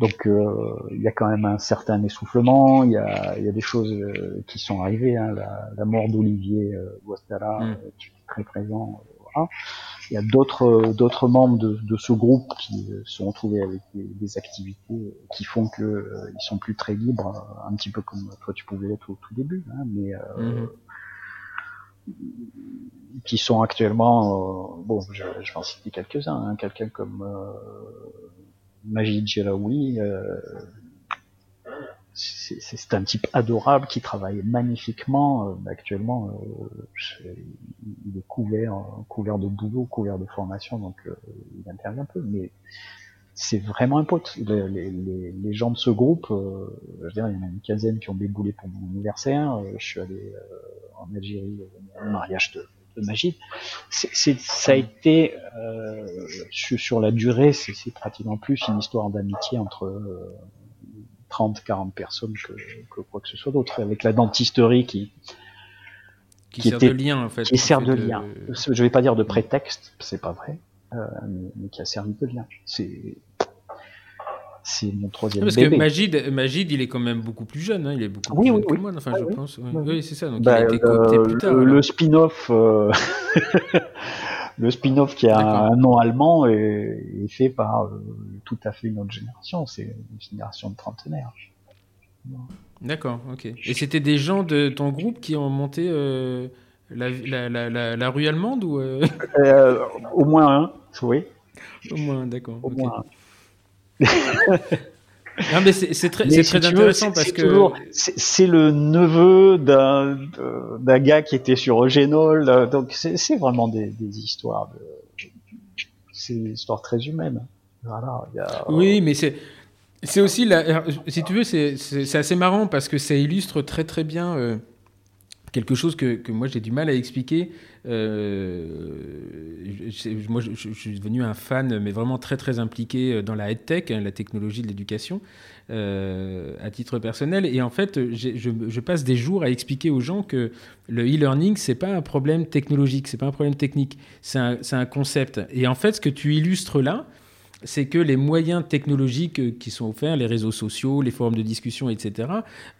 Donc euh, il y a quand même un certain essoufflement, il y a, il y a des choses euh, qui sont arrivées, hein, la, la, mort d'Olivier Guastara, mm. très présent, Il y a d'autres d'autres membres de, de, ce groupe qui se sont retrouvés avec des, activités qui font que ils sont plus très libres, un petit peu comme toi tu pouvais l'être au tout début, hein, mais mhm. qui sont actuellement, euh, bon, je, je, vais en citer quelques-uns, hein, quelqu'un comme euh, Majid Jelaoui, euh, c'est un type adorable qui travaille magnifiquement. Euh, actuellement, euh, il est couvert, couvert de boulot, couvert de formation, donc il intervient peu. Mais c'est vraiment un pote. Les, les, les, gens de ce groupe, je veux dire, il y en a une quinzaine qui ont déboulé pour mon anniversaire. je suis allé en Algérie au mariage de, de Magid. C'est, ça a été euh, sur, la durée, c'est, pratiquement plus une histoire d'amitié entre euh, 30, 40 personnes que, que, quoi que ce soit d'autre. Avec la dentisterie qui qui, sert de lien en fait. Qui sert de, lien. Je vais pas dire de prétexte, c'est pas vrai, euh, mais, qui a servi de lien. C'est c'est mon troisième Parce que Magid, Magid, il est quand même beaucoup plus jeune, hein. il est beaucoup plus jeune que moi, enfin, je pense. Oui, c'est ça, donc bah, il a été coopté plus tard. Le, spin-off, euh... le spin-off qui a un nom allemand est, est fait par euh, tout à fait une autre génération, c'est une génération de trentenaires. D'accord, ok. Et c'était des gens de ton groupe qui ont monté euh, la, la, la, la, rue allemande ou euh? Euh, Au moins un, oui. Au moins, d'accord. Au moins un non, mais c'est très, très intéressant parce que c'est le neveu d'un d'un gars qui était sur Eugénol, euh, donc c'est vraiment des, des histoires de c'est une histoire très humaine. Voilà, y a... Oui, mais c'est c'est aussi la, si tu veux c'est assez marrant parce que ça illustre très très bien euh, quelque chose que, moi j'ai du mal à expliquer. Euh, moi, je, suis devenu un fan, mais vraiment très très impliqué euh, dans la tech, hein, la technologie de l'éducation, euh, à titre personnel. Et en fait, je, passe des jours à expliquer aux gens que le e-learning, c'est pas un problème technologique, c'est pas un problème technique, c'est un, concept. Et en fait, ce que tu illustres là, c'est que les moyens technologiques euh, qui sont offerts, les réseaux sociaux, les forums de discussion, etc.,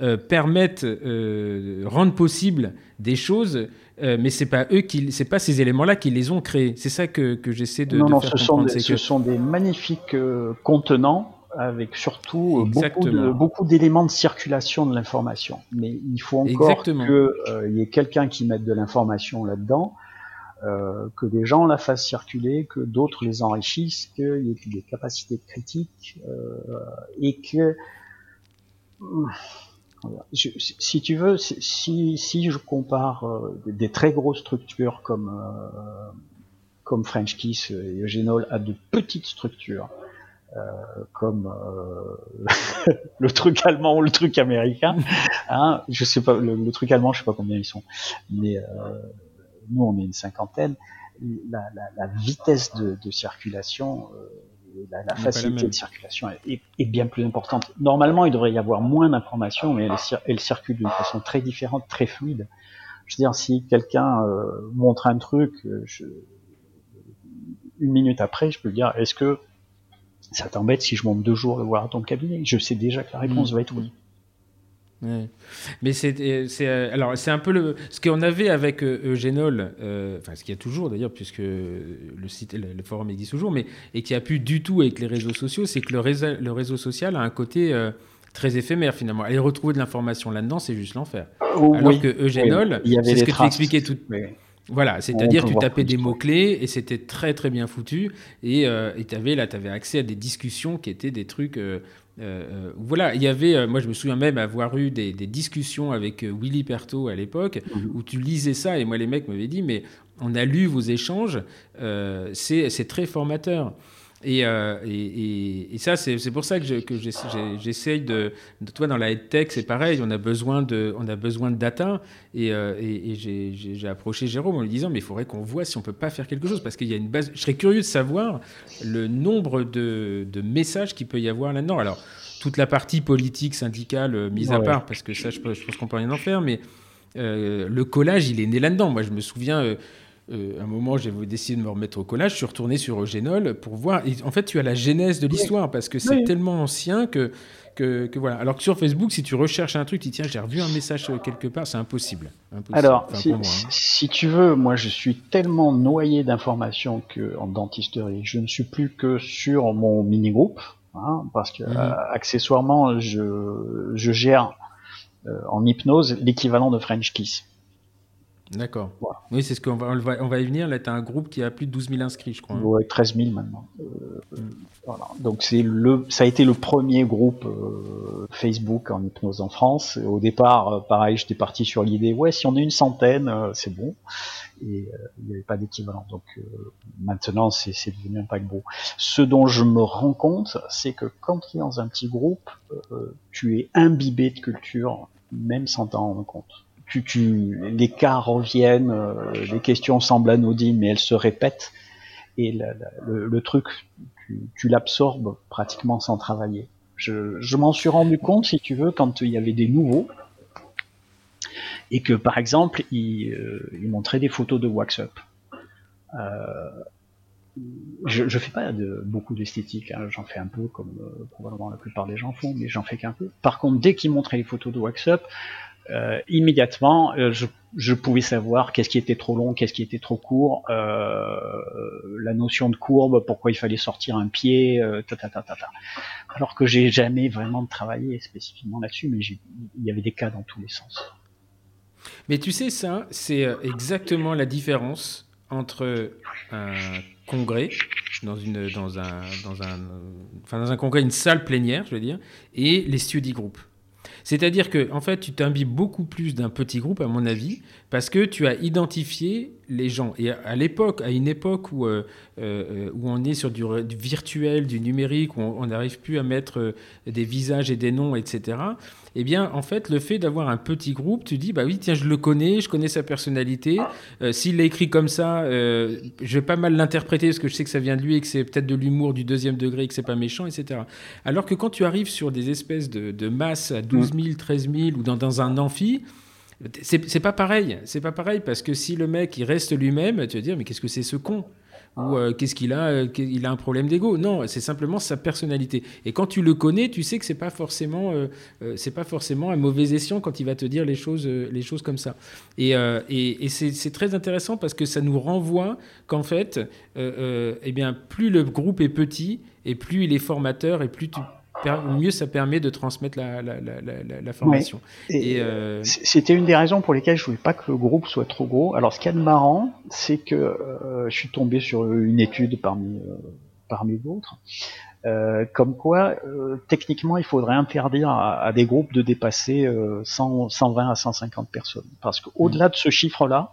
euh, permettent, euh, rendent possible des choses, mais c'est pas eux qui, c'est pas ces éléments-là qui les ont créés. C'est ça que, que j'essaie de, non, non, ce Sont des, ce sont des magnifiques contenants avec surtout beaucoup, d'éléments de circulation de l'information. Mais il faut encore qu'il y ait quelqu'un qui mette de l'information là-dedans euh, que des gens la fassent circuler, que d'autres les enrichissent, qu'il y ait des capacités critiques euh, et que si tu veux, si, si je compare euh, des très grosses structures comme euh, comme French Kiss et Eugenol à de petites structures euh, comme le truc allemand ou le truc américain, hein, je sais pas, le, le, truc allemand, je sais pas combien ils sont, mais nous on est une cinquantaine, la, la, la vitesse de, de circulation, euh, la, la facilité de circulation est, est, bien plus importante. Normalement, il devrait y avoir moins d'informations, mais elle, elle, circule d'une façon très différente, très fluide. Je veux dire, si quelqu'un euh, montre un truc, euh, je, une minute après, je peux lui dire, est-ce que ça t'embête si je monte deux jours le voir à ton cabinet? Je sais déjà que la réponse mmh. va être oui. Mais c'est euh, alors c'est un peu le ce qu'on avait avec euh, Eugénol, euh, enfin ce qu'il y a toujours d'ailleurs puisque le site le, forum existe toujours, mais et qui a plus du tout avec les réseaux sociaux, c'est que le réseau, le réseau social a un côté très éphémère finalement. Aller retrouver de l'information là-dedans, c'est juste l'enfer. Alors que Eugénol, c'est ce que tu expliquais tout. Voilà, c'est-à-dire tu tapais des mots-clés et c'était très très bien foutu. Et tu avais, là, avais accès à des discussions qui étaient des trucs euh, euh, voilà, il y avait, euh, moi je me souviens même avoir eu des, discussions avec Willy Perto à l'époque, mhm. où tu lisais ça, et moi les mecs m'avaient dit, mais on a lu vos échanges, c'est très formateur. Et, et, et, ça, c'est pour ça que j'essaye de, de. Toi, dans la tech, c'est pareil, on a besoin de, on a besoin de data. Et, j'ai approché Jérôme en lui disant Mais il faudrait qu'on voit si on peut pas faire quelque chose. Parce qu'il y a une base. Je serais curieux de savoir le nombre de, de messages qu'il peut y avoir là-dedans. Alors, toute la partie politique, syndicale, euh, mise à part, parce que ça, je, pense qu'on peut rien en faire. Mais euh, le collage, il est né là-dedans. Moi, je me souviens. Euh, un moment, j'ai décidé de me remettre au collage. Je suis retourné sur Eugénol pour voir. en fait, tu as la genèse de l'histoire parce que c'est tellement ancien que que, voilà. Alors que sur Facebook, si tu recherches un truc, tu dis tiens, j'ai revu un message quelque part, c'est impossible. Alors, hein. si, tu veux, moi je suis tellement noyé d'informations que en dentisterie, je ne suis plus que sur mon mini-groupe, hein, parce que mhm. euh, accessoirement, je, je gère euh, en hypnose l'équivalent de French Kiss. D'accord. Oui, c'est ce qu'on va, on va, y venir. Là, tu as un groupe qui a plus de 12 000 inscrits, je crois. Oui, 13 000 maintenant. Euh, mm. voilà. Donc, c'est le, ça a été le premier groupe euh, Facebook en hypnose en France. Au départ, euh, pareil, j'étais parti sur l'idée, ouais, si on est une centaine, c'est bon. Et il n'y avait pas d'équivalent. Donc, maintenant, c'est, c'est devenu un paquebot. Ce dont je me rends compte, c'est que quand tu es dans un petit groupe, tu es imbibé de culture, même sans t'en rendre compte les cas reviennent, euh, les questions semblent anodines, mais elles se répètent, et le, truc, tu, l'absorbes pratiquement sans travailler. Je, m'en suis rendu compte, si tu veux, quand il y avait des nouveaux, et que par exemple, ils, euh, montraient des photos de wax up. Euh, je, je fais pas de, beaucoup d'esthétique, hein, j'en fais un peu comme probablement la plupart des gens font, mais j'en fais qu'un peu. Par contre, dès qu'ils montraient les photos de wax up, euh, immédiatement, euh, je, pouvais savoir qu'est-ce qui était trop long, qu'est-ce qui était trop court, euh, la notion de courbe, pourquoi il fallait sortir un pied, euh, ta, ta, Alors que j'ai jamais vraiment travaillé spécifiquement là-dessus, mais il y avait des cas dans tous les sens. Mais tu sais, ça, c'est exactement la différence entre un congrès dans une dans un dans un enfin dans un congrès une salle plénière je veux dire et les study groups c'est-à-dire que, en fait, tu t'imbibes beaucoup plus d'un petit groupe, à mon avis, parce que tu as identifié les gens. Et à l'époque, à une époque où, euh, euh, où on est sur du, virtuel, du numérique, où on n'arrive plus à mettre euh, des visages et des noms, etc., eh bien, en fait, le fait d'avoir un petit groupe, tu dis, bah oui, tiens, je le connais, je connais sa personnalité. S'il l'a écrit comme ça, je vais pas mal l'interpréter parce que je sais que ça vient de lui et que c'est peut-être de l'humour du deuxième degré et que c'est pas méchant, etc. Alors que quand tu arrives sur des espèces de, de masses à 12 000, 13 000 ou dans, dans un amphi, c'est pas pareil, c'est pas pareil parce que si le mec il reste lui-même, tu vas dire mais qu'est-ce que c'est ce con? Ou euh, qu'est-ce qu'il a euh, Il a un problème d'ego? Non, c'est simplement sa personnalité. Et quand tu le connais, tu sais que c'est pas forcément euh, c'est pas forcément un mauvais escient quand il va te dire les choses les choses comme ça. Et, c'est très intéressant parce que ça nous renvoie qu'en fait, eh bien plus le groupe est petit et plus il est formateur et plus tu mieux ça permet de transmettre la, la, la, la formation. Et, euh... C'était une des raisons pour lesquelles je voulais pas que le groupe soit trop gros. Alors ce qu'il y a de marrant, c'est que euh, je suis tombé sur une étude parmi euh, parmi d'autres, euh, comme quoi techniquement il faudrait interdire à, à des groupes de dépasser 100, 120 à 150 personnes, parce qu'au-delà de ce chiffre-là,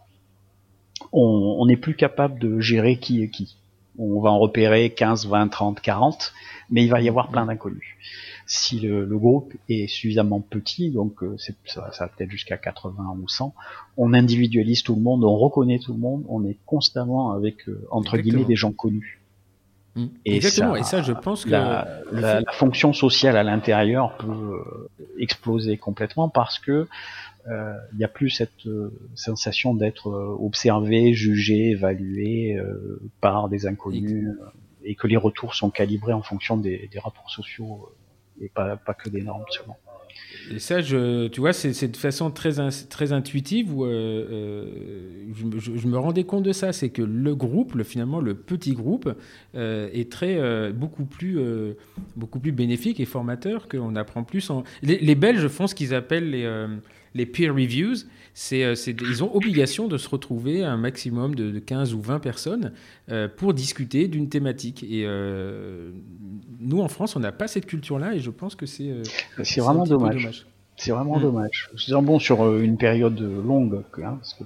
on n'est plus capable de gérer qui est qui. On va en repérer 15, 20, 30, 40 mais il va y avoir plein d'inconnus. Si le, groupe est suffisamment petit, donc euh, ça, ça va peut-être jusqu'à 80 ou 100, on individualise tout le monde, on reconnaît tout le monde, on est constamment avec euh, entre guillemets des gens connus. Mmh. Et Exactement. Ça, et ça, je pense que la, la, fonction sociale à l'intérieur peut euh, exploser complètement parce que il n'y a plus cette sensation d'être observé, jugé, évalué par des inconnus et que les retours sont calibrés en fonction des, rapports sociaux euh, et pas que des normes seulement. Et ça, tu vois, c'est de façon très, très intuitive où euh, euh, je, me rendais compte de ça. C'est que le groupe, le, finalement, le petit groupe, est très, beaucoup, plus, beaucoup plus bénéfique et formateur, qu'on apprend plus. Les, Belges font ce qu'ils appellent les peer reviews. Euh, c'est, ils ont obligation de se retrouver un maximum de, 15 ou 20 personnes euh, pour discuter d'une thématique. Et euh, nous, en France, on n'a pas cette culture-là et je pense que c'est, c'est, vraiment dommage. C'est vraiment hmm. dommage. C'est bon sur une période longue, hein, parce que,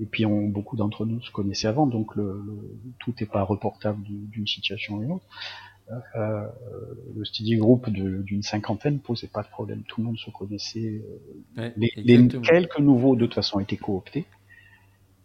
et puis on, beaucoup d'entre nous se connaissaient avant, donc le, tout n'est pas reportable d'une situation à une autre. Euh, le study group d'une cinquantaine posait pas de problème, tout le monde se connaissait. Euh, les, quelques nouveaux de toute façon étaient cooptés,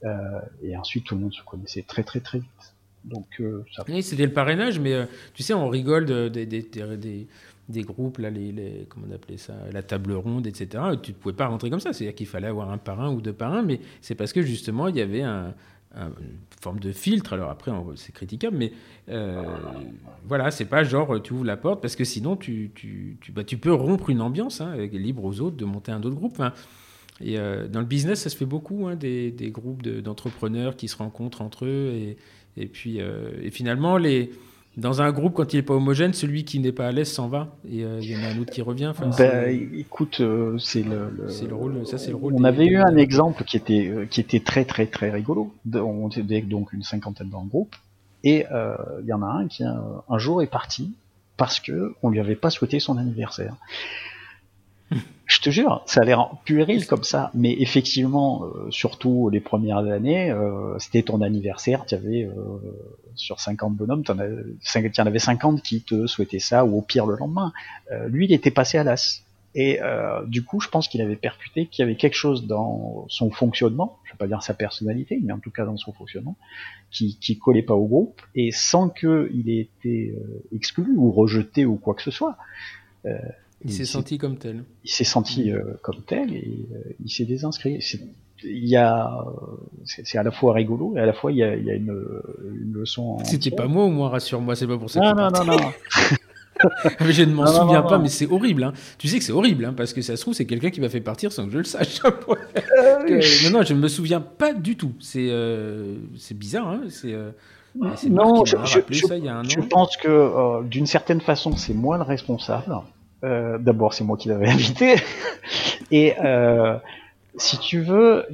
euh, et ensuite tout le monde se connaissait très très très vite. Donc ça... Oui, c'était le parrainage, mais tu sais, on rigole des, des, des, groupes, là, les, les, comment on appelait ça, la table ronde, etc. Tu ne pouvais pas rentrer comme ça, c'est-à-dire qu'il fallait avoir un parrain ou deux parrains, mais c'est parce que justement il y avait un, une forme de filtre. Alors après, c'est critiquable, mais euh, voilà, c'est pas genre tu ouvres la porte parce que sinon tu, tu, tu, bah, tu peux rompre une ambiance, hein, libre aux autres de monter un autre groupe. Et euh, dans le business, ça se fait beaucoup, hein, des, des, groupes d'entrepreneurs qui se rencontrent entre eux. Et, et puis, euh, et finalement, les, dans un groupe, quand il n'est pas homogène, celui qui n'est pas à l'aise s'en va et euh, il y en a un autre qui revient. Ben, écoute, c'est le, le, rôle. Ça, c'est le rôle. On avait eu un exemple qui était qui était très très très rigolo. On était donc une cinquantaine dans le groupe et il y en a un qui un jour est parti parce que on lui avait pas souhaité son anniversaire. Je te jure, ça a l'air puéril comme ça, mais effectivement, euh, surtout les premières années, euh, c'était ton anniversaire, tu avais euh, sur 50 bonhommes, tu en, avais 50 qui te souhaitaient ça, ou au pire le lendemain. lui, il était passé à l'as. Et du coup, je pense qu'il avait percuté qu'il y avait quelque chose dans son fonctionnement, je vais pas dire sa personnalité, mais en tout cas dans son fonctionnement, qui, qui collait pas au groupe, et sans qu'il ait été exclu ou rejeté ou quoi que ce soit. Il, s'est senti comme tel. Il s'est senti euh, comme tel et euh, il s'est désinscrit. Il y a, c'est à la fois rigolo et à la fois il y a, il y a une, une, leçon. C'était pas moi ou moi, rassure-moi, c'est pas pour ça. Non, non, non, non, je ne m'en souviens pas, mais c'est horrible. Hein. Tu sais que c'est horrible, hein, parce que ça se trouve, c'est quelqu'un qui m'a fait partir sans que je le sache. Euh, non, non, je ne me souviens pas du tout. C'est c'est bizarre. Hein. C'est non, je, je, je, pense que d'une certaine façon, c'est moi le responsable. Euh, d'abord, c'est moi qui l'avais invité. Et euh, si tu veux,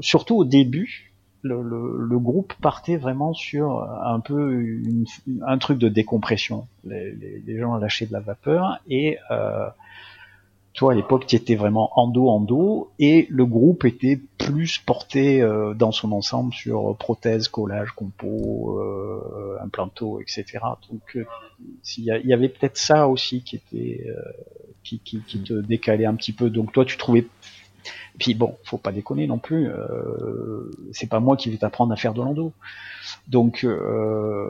surtout au début, le, groupe partait vraiment sur un peu un truc de décompression. Les, les, gens lâchaient de la vapeur et euh, toi à l'époque tu étais vraiment en dos en dos et le groupe était plus porté euh, dans son ensemble sur prothèse, collage, compo, euh, implanto, etc. Donc euh, il y, avait peut-être ça aussi qui était euh, qui, qui, qui, te décalait un petit peu. Donc toi tu trouvais puis bon, faut pas déconner non plus. Euh, c'est pas moi qui vais t'apprendre à faire de l'endo. Donc, euh,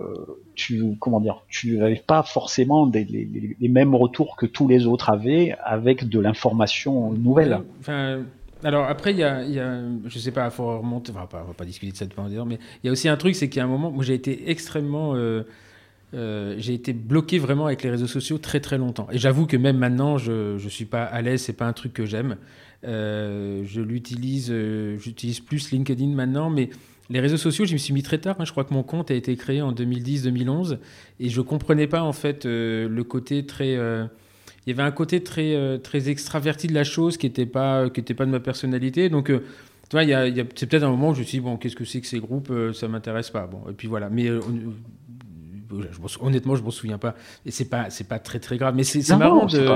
tu, comment dire, tu n'avais pas forcément les, mêmes retours que tous les autres avaient avec de l'information nouvelle. Alors après, il y a, je sais pas, faut remonter, on va pas discuter de cette dire, mais il y a aussi un truc, c'est qu'il y a un moment où j'ai été extrêmement euh, euh, j'ai été bloqué vraiment avec les réseaux sociaux très très longtemps. Et j'avoue que même maintenant, je ne suis pas à l'aise, c'est pas un truc que j'aime. Euh, je l'utilise, euh, j'utilise plus LinkedIn maintenant, mais les réseaux sociaux, je me suis mis très tard. Hein. Je crois que mon compte a été créé en 2010-2011 et je comprenais pas en fait le côté très. il y avait un côté très très extraverti de la chose qui n'était pas pas de ma personnalité. Donc tu vois, c'est peut-être un moment où je me suis dit, bon, qu'est-ce que c'est que ces groupes Ça m'intéresse pas. Bon, et puis voilà. Honnêtement, je m'en souviens pas. Et c'est pas, c'est pas très très grave. Mais c'est marrant de,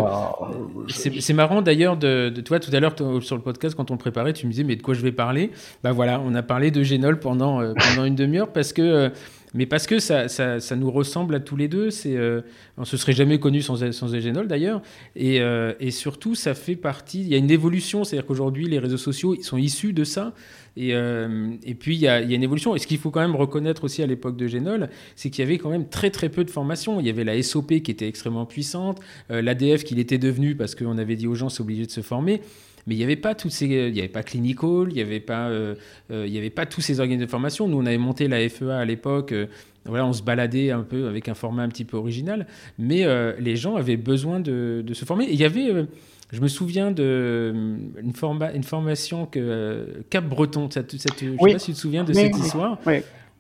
c'est marrant d'ailleurs de, de, toi tout à l'heure sur le podcast quand on le préparait, tu me disais mais de quoi je vais parler? Bah voilà, on a parlé de Génol pendant euh, pendant une demi-heure parce que euh, mais parce que ça, ça, ça, nous ressemble à tous les deux. C'est, euh, on se serait jamais connu sans, sans Egenol d'ailleurs. Et, euh, et, surtout, ça fait partie. Il y a une évolution, c'est-à-dire qu'aujourd'hui, les réseaux sociaux sont issus de ça. Et, euh, et puis, il y, a, une évolution. Et ce qu'il faut quand même reconnaître aussi à l'époque de Genol, c'est qu'il y avait quand même très très peu de formation. Il y avait la SOP qui était extrêmement puissante, l'ADF qu'il était devenu parce qu'on avait dit aux gens c'est obligé de se former mais il n'y avait pas toutes ces, il y avait pas Clinical, il n'y avait pas, euh, euh, il y avait pas tous ces organismes de formation. Nous, on avait monté la FEA à l'époque. Euh, voilà, on se baladait un peu avec un format un petit peu original, mais les gens avaient besoin de, de se former. il y avait je me souviens d'une forma, une formation que Cap Breton, je ne sais pas si tu te souviens de cette histoire.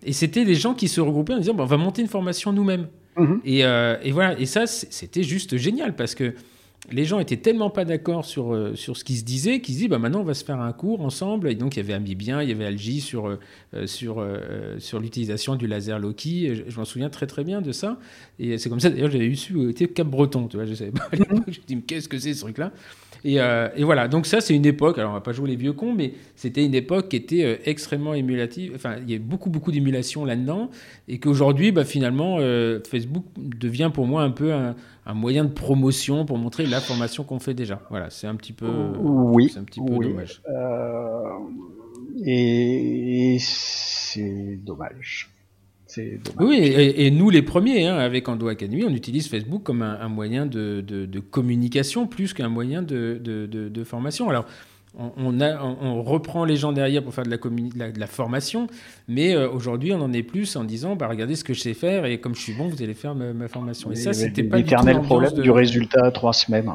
Et c'était des gens qui se regroupaient en disant on va monter une formation nous-mêmes. Mm-hmm. et, et, voilà, et ça, c'était juste génial parce que les gens étaient tellement pas d'accord sur, euh, sur ce qui se disait qu'ils se disent bah, maintenant on va se faire un cours ensemble. Et donc il y avait Amibien, il y avait Algie sur, euh, sur, euh, sur l'utilisation du laser Loki. Je, m'en souviens très très bien de ça. Et c'est comme ça d'ailleurs j'avais eu su était Cap Breton. Tu vois, je savais pas à l'époque. Je me dis qu'est-ce que c'est ce truc-là? Euh, et, voilà, donc ça c'est une époque, alors on va pas jouer les vieux cons, mais c'était une époque qui était extrêmement émulative, enfin il y a beaucoup beaucoup d'émulation là-dedans, et qu'aujourd'hui bah, finalement Facebook devient pour moi un peu un, moyen de promotion pour montrer la formation qu'on fait déjà. Voilà, c'est un petit peu, oui, c'est un petit peu dommage. et c'est dommage. Oui, et, nous les premiers, hein, avec Ando Academy, on utilise Facebook comme un, moyen de, communication plus qu'un moyen de, formation. Alors, on, a, on, reprend les gens derrière pour faire de la, de la, formation, mais aujourd'hui, on en est plus en disant, bah, regardez ce que je sais faire, et comme je suis bon, vous allez faire ma, formation. Et, ça, c'était pas l'éternel problème du résultat à trois semaines.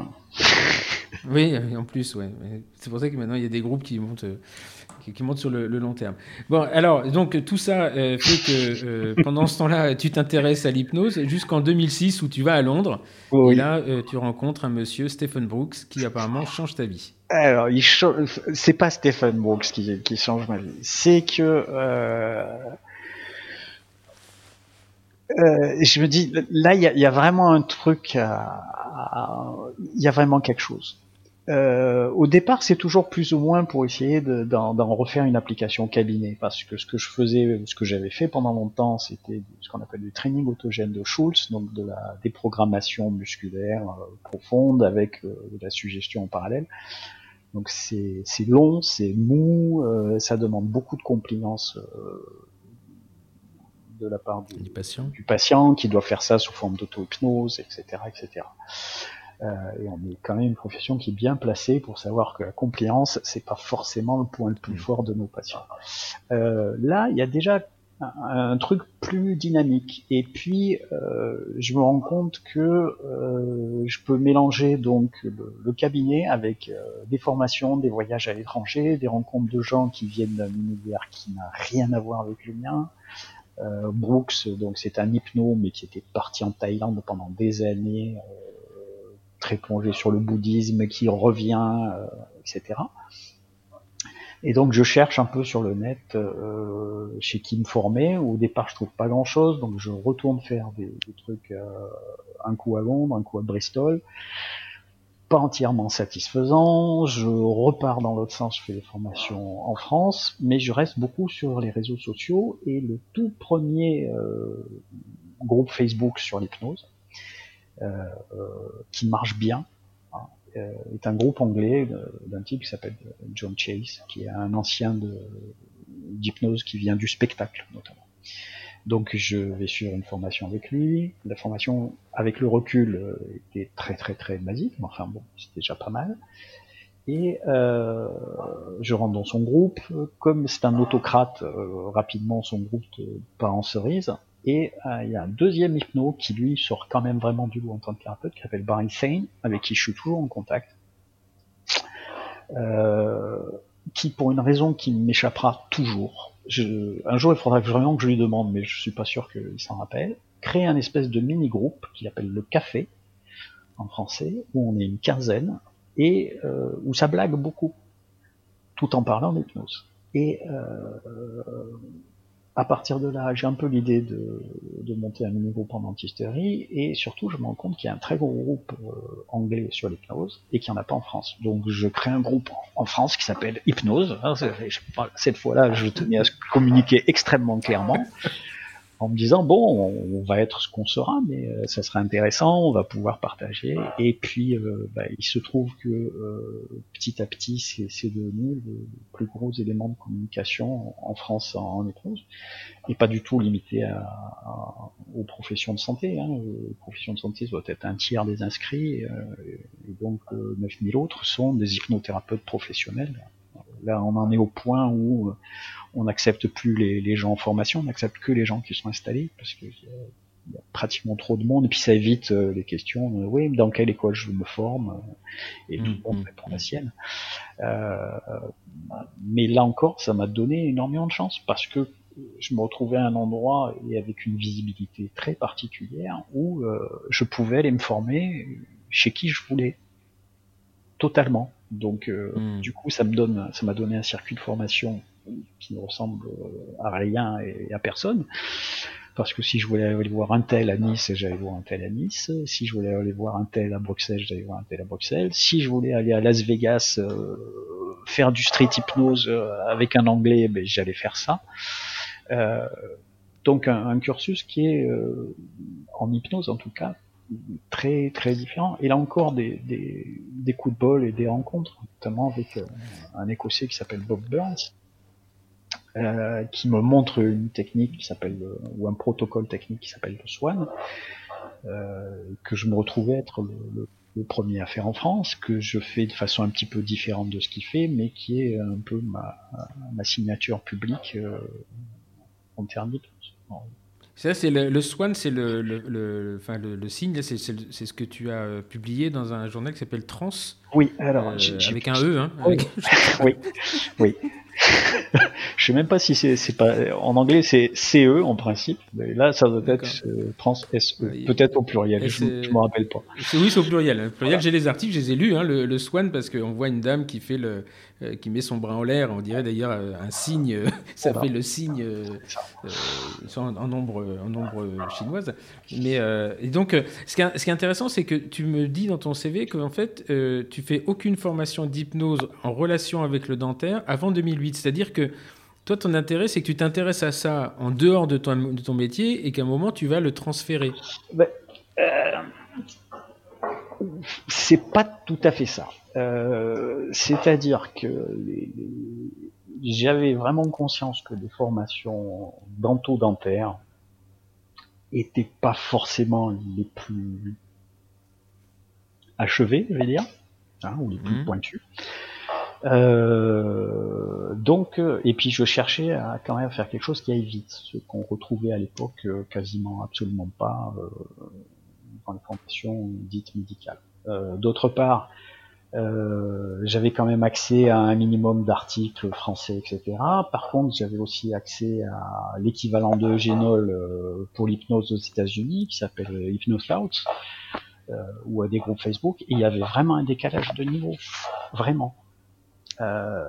oui, en plus, ouais. C'est pour ça que maintenant, il y a des groupes qui montent qui, monte sur le, long terme. Bon, alors, donc tout ça euh, fait que euh, pendant ce temps-là, tu t'intéresses à l'hypnose jusqu'en 2006 où tu vas à Londres. Et là, euh, tu rencontres un monsieur, Stephen Brooks, qui apparemment change ta vie. Alors, il c'est pas Stephen Brooks qui, qui, change ma vie. C'est que je me dis, là, il y, a, vraiment un truc, il y a vraiment quelque chose. Euh, au départ, c'est toujours plus ou moins pour essayer d'en refaire une application cabinet, parce que ce que je faisais, ce que j'avais fait pendant longtemps, c'était ce qu'on appelle du training autogène de Schultz, donc de la déprogrammation musculaire euh, profonde avec euh, de la suggestion en parallèle. Donc c'est long, c'est mou, ça demande beaucoup de compliance de la part du, patient. du, patient. qui doit faire ça sous forme d'auto-hypnose, etc., etc. Euh, et on est quand même une profession qui est bien placée pour savoir que la compliance, c'est pas forcément le point le plus mm. fort de nos patients. Euh, là, il y a déjà un, truc plus dynamique. Et puis, euh, je me rends compte que euh, je peux mélanger donc le, cabinet avec euh, des formations, des voyages à l'étranger, des rencontres de gens qui viennent d'un univers qui n'a rien à voir avec le mien. Euh, Brooks, donc c'est un hypno, mais qui était parti en Thaïlande pendant des années très plongé sur le bouddhisme qui revient, euh, etc. Et donc je cherche un peu sur le net euh, chez qui me former. Au départ je trouve pas grand chose, donc je retourne faire des, trucs euh, un coup à Londres, un coup à Bristol. Pas entièrement satisfaisant, je repars dans l'autre sens, je fais des formations en France, mais je reste beaucoup sur les réseaux sociaux et le tout premier groupe Facebook sur l'hypnose, qui marche bien, hein, euh, est un groupe anglais d'un type qui s'appelle John Chase, qui est un ancien d'hypnose qui vient du spectacle notamment. Donc je vais suivre une formation avec lui. La formation, avec le recul, était très très très basique, mais enfin bon, c'était déjà pas mal. Et euh, je rentre dans son groupe. Comme c'est un autocrate, rapidement son groupe part en cerise. Et euh, il y a un deuxième hypno qui lui sort quand même vraiment du lot en tant que thérapeute, qui s'appelle Barry Sane, avec qui je suis toujours en contact. Euh, qui pour une raison qui m'échappera toujours, je, un jour il faudra vraiment que je lui demande, mais je suis pas sûr qu'il s'en rappelle, créer un espèce de mini-groupe qu'il appelle le café, en français, où on est une quinzaine, et euh, où ça blague beaucoup, tout en parlant d'hypnose. Et euh, à partir de là, j'ai un peu l'idée de, monter un mini groupe en dentisterie et surtout, je me rends compte qu'il y a un très gros groupe euh, anglais sur l'hypnose et qu'il n'y en a pas en France. Donc, je crée un groupe en France qui s'appelle Hypnose. Cette fois-là, je tenais à communiquer extrêmement clairement en me disant bon, on va être ce qu'on sera, mais euh, ça sera intéressant, on va pouvoir partager. Et puis, euh, bah, il se trouve que euh, petit à petit, c'est devenu le plus gros élément de communication en France en, en et pas du tout limité à, aux professions de santé. Hein. Les professions de santé doit être un tiers des inscrits, et donc 9000 autres sont des hypnothérapeutes professionnels. Là, on en est au point où on n'accepte plus les, gens en formation, on n'accepte que les gens qui sont installés, parce qu'il y, a pratiquement trop de monde, et puis ça évite euh, les questions, euh, oui, dans quelle école je me forme, euh, et tout le monde répond la sienne. mais là encore, ça m'a donné énormément de chance, parce que je me retrouvais à un endroit et avec une visibilité très particulière où je pouvais aller me former chez qui je voulais totalement. Donc, hmm. du coup, ça me donne, ça m'a donné un circuit de formation qui ne ressemble à rien et à personne. Parce que si je voulais aller voir un tel à Nice, j'allais voir un tel à Nice. Si je voulais aller voir un tel à Bruxelles, j'allais voir un tel à Bruxelles. Si je voulais aller à Las Vegas euh, faire du street hypnose euh, avec un anglais, ben, j'allais faire ça. Euh, donc un, cursus qui est, en hypnose en tout cas, très très différent. Et là encore des, des, des, coups de bol et des rencontres, notamment avec un Écossais qui s'appelle Bob Burns, euh, qui me montre une technique qui s'appelle ou un protocole technique qui s'appelle le Swan, euh, que je me retrouvais être le, le premier à faire en France, que je fais de façon un petit peu différente de ce qu'il fait, mais qui est un peu ma, ma signature publique euh, en termes de ça, c'est le, swan, c'est le, le, enfin, le, signe, c'est ce que tu as euh, publié dans un journal qui s'appelle Trans. Oui, alors. Euh, avec un E, hein. oui, oui. Je sais même pas si c'est pas en anglais c'est CE en principe, mais là ça doit être euh, trans SE, peut-être au pluriel, je, ne me rappelle pas. Oui, c'est au pluriel. Au pluriel, j'ai les articles, je les ai lus, hein, le, Swan parce qu'on voit une dame qui fait le, euh, qui met son bras en l'air, on dirait d'ailleurs euh, un signe, ça fait le signe en nombre en nombre chinoise. Mais et donc ce qui, est, ce qui est intéressant, c'est que tu me dis dans ton CV qu'en fait tu fais aucune formation d'hypnose en relation avec le dentaire avant 2008. C'est-à-dire que toi, ton intérêt, c'est que tu t'intéresses à ça en dehors de ton, de ton métier et qu'à un moment, tu vas le transférer. Ben, euh, c'est pas tout à fait ça. Euh, c'est-à-dire que j'avais vraiment conscience que les formations dento-dentaires étaient pas forcément les plus achevées, je vais dire, hein, ou les plus mmh. pointues. Euh, donc, euh, et puis je cherchais à quand même faire quelque chose qui aille vite, ce qu'on retrouvait à l'époque euh, quasiment absolument pas dans les formations dites médicales. D'autre part, j'avais quand même accès à un minimum d'articles français, etc. Par contre, j'avais aussi accès à l'équivalent de Génol pour l'hypnose aux États-Unis, qui s'appelle Hypnoscouts, ou à des groupes Facebook, et il y avait vraiment un décalage de niveau, vraiment. Euh,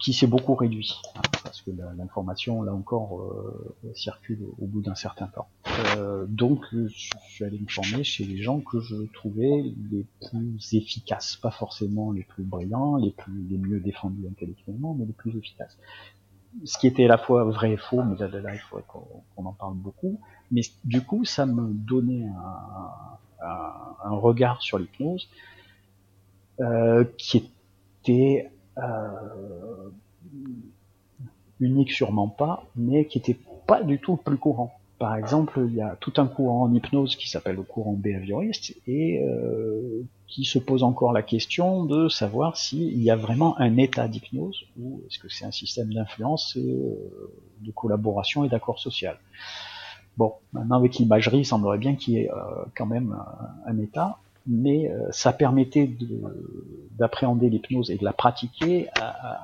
qui s'est beaucoup réduit, hein, parce que l'information, là encore, euh, circule au bout d'un certain temps. Euh, donc, je suis allé me former chez les gens que je trouvais les plus efficaces, pas forcément les plus brillants, les plus les mieux défendus intellectuellement, mais les plus efficaces. Ce qui était à la fois vrai et faux, mais là, il faudrait qu'on en parle beaucoup. Mais du coup, ça me donnait un, un, un regard sur l'hypnose euh, qui est euh, unique sûrement pas, mais qui était pas du tout le plus courant. Par exemple, il y a tout un courant en hypnose qui s'appelle le courant behavioriste et euh, qui se pose encore la question de savoir s'il y a vraiment un état d'hypnose ou est-ce que c'est un système d'influence et euh, de collaboration et d'accord social. Bon, maintenant avec l'imagerie, il semblerait bien qu'il y ait quand même un état mais euh, ça permettait d'appréhender l'hypnose et de la pratiquer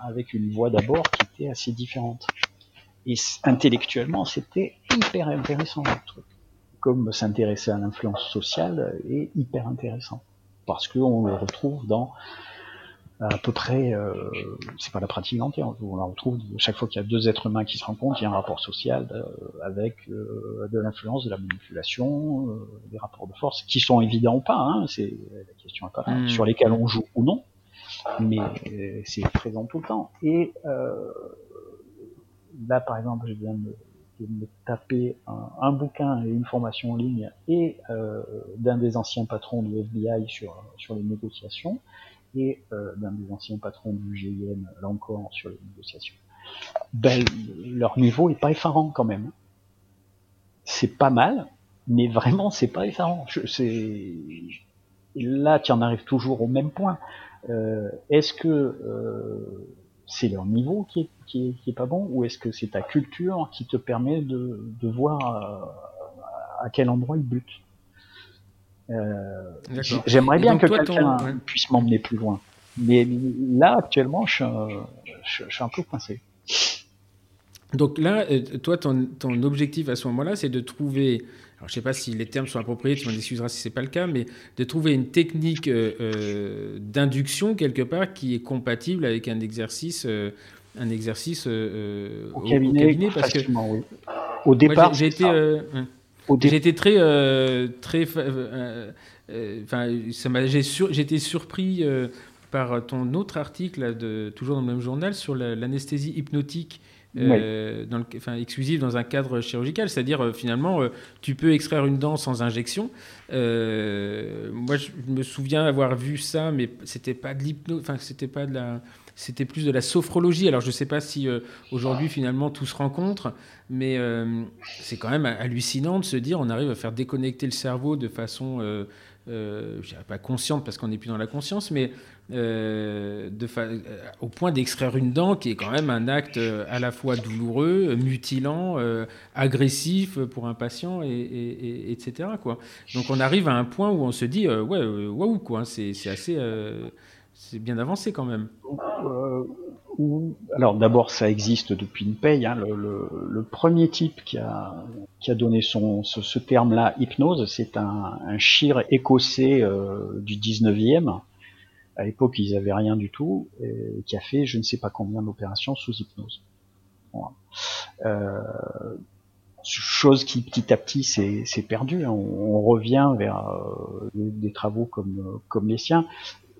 avec une voix d'abord qui était assez différente. Et intellectuellement, c'était hyper intéressant le truc. Comme s'intéresser à l'influence sociale est hyper intéressant. Parce qu'on le retrouve dans à peu près, euh, c'est pas la pratique entière, on la retrouve chaque fois qu'il y a deux êtres humains qui se rencontrent, il y a un rapport social euh, avec euh, de l'influence, de la manipulation, euh, des rapports de force, qui sont évidents ou pas, hein, c'est la question à hmm. sur lesquels on joue ou non, mais c'est présent tout le temps. Et là, par exemple, je viens de, me taper un, un, bouquin et une formation en ligne et d'un des anciens patrons du FBI sur, sur les négociations, et euh, d'un des anciens patrons du GIN, là encore, sur les négociations. Ben, leur niveau est pas effarant quand même. C'est pas mal, mais vraiment c'est pas effarant. Là tu en arrives toujours au même point. Euh, est-ce que euh, c'est leur niveau qui est, pas bon ou est-ce que c'est ta culture qui te permet de, voir à quel endroit ils butent? euh, j'aimerais bien que quelqu'un puisse m'emmener plus loin. Mais là, actuellement, je, suis un peu coincé. Donc là, euh, toi, ton, ton objectif à ce moment-là, c'est de trouver, alors je ne sais pas si les termes sont appropriés, tu m'en excuseras si ce n'est pas le cas, mais de trouver une technique euh, d'induction quelque part qui est compatible avec un exercice, un exercice au, cabinet, parce que oui. au départ, j'ai été, j'ai été très, euh, très, euh, euh, enfin, ça m'a, j'ai été surpris par ton autre article, de, toujours dans le même journal, sur l'anesthésie hypnotique. dans le, exclusive dans un cadre chirurgical, c'est-à-dire finalement tu peux extraire une dent sans injection. moi, je me souviens avoir vu ça, mais c'était pas de l'hypnose, enfin c'était pas de la, c'était plus de la sophrologie. Alors je ne sais pas si aujourd'hui finalement tout se rencontre, mais c'est quand même hallucinant de se dire on arrive à faire déconnecter le cerveau de façon, je dirais pas consciente parce qu'on n'est plus dans la conscience, mais euh, euh, au point d'extraire une dent, qui est quand même un acte euh, à la fois douloureux, mutilant, agressif pour un patient, et, etc. Donc on arrive à un point où on se dit, ouais, waouh, quoi, c'est assez, c'est bien avancé quand même. alors d'abord, ça existe depuis une paye. Hein. Le, premier type qui a, donné ce, terme-là, hypnose, c'est un, un écossais du 19e à l'époque, ils avaient rien du tout, et qui a fait je ne sais pas combien d'opérations sous hypnose. Euh, chose qui petit à petit s'est perdue. Hein. On, revient vers euh, des, travaux comme les siens.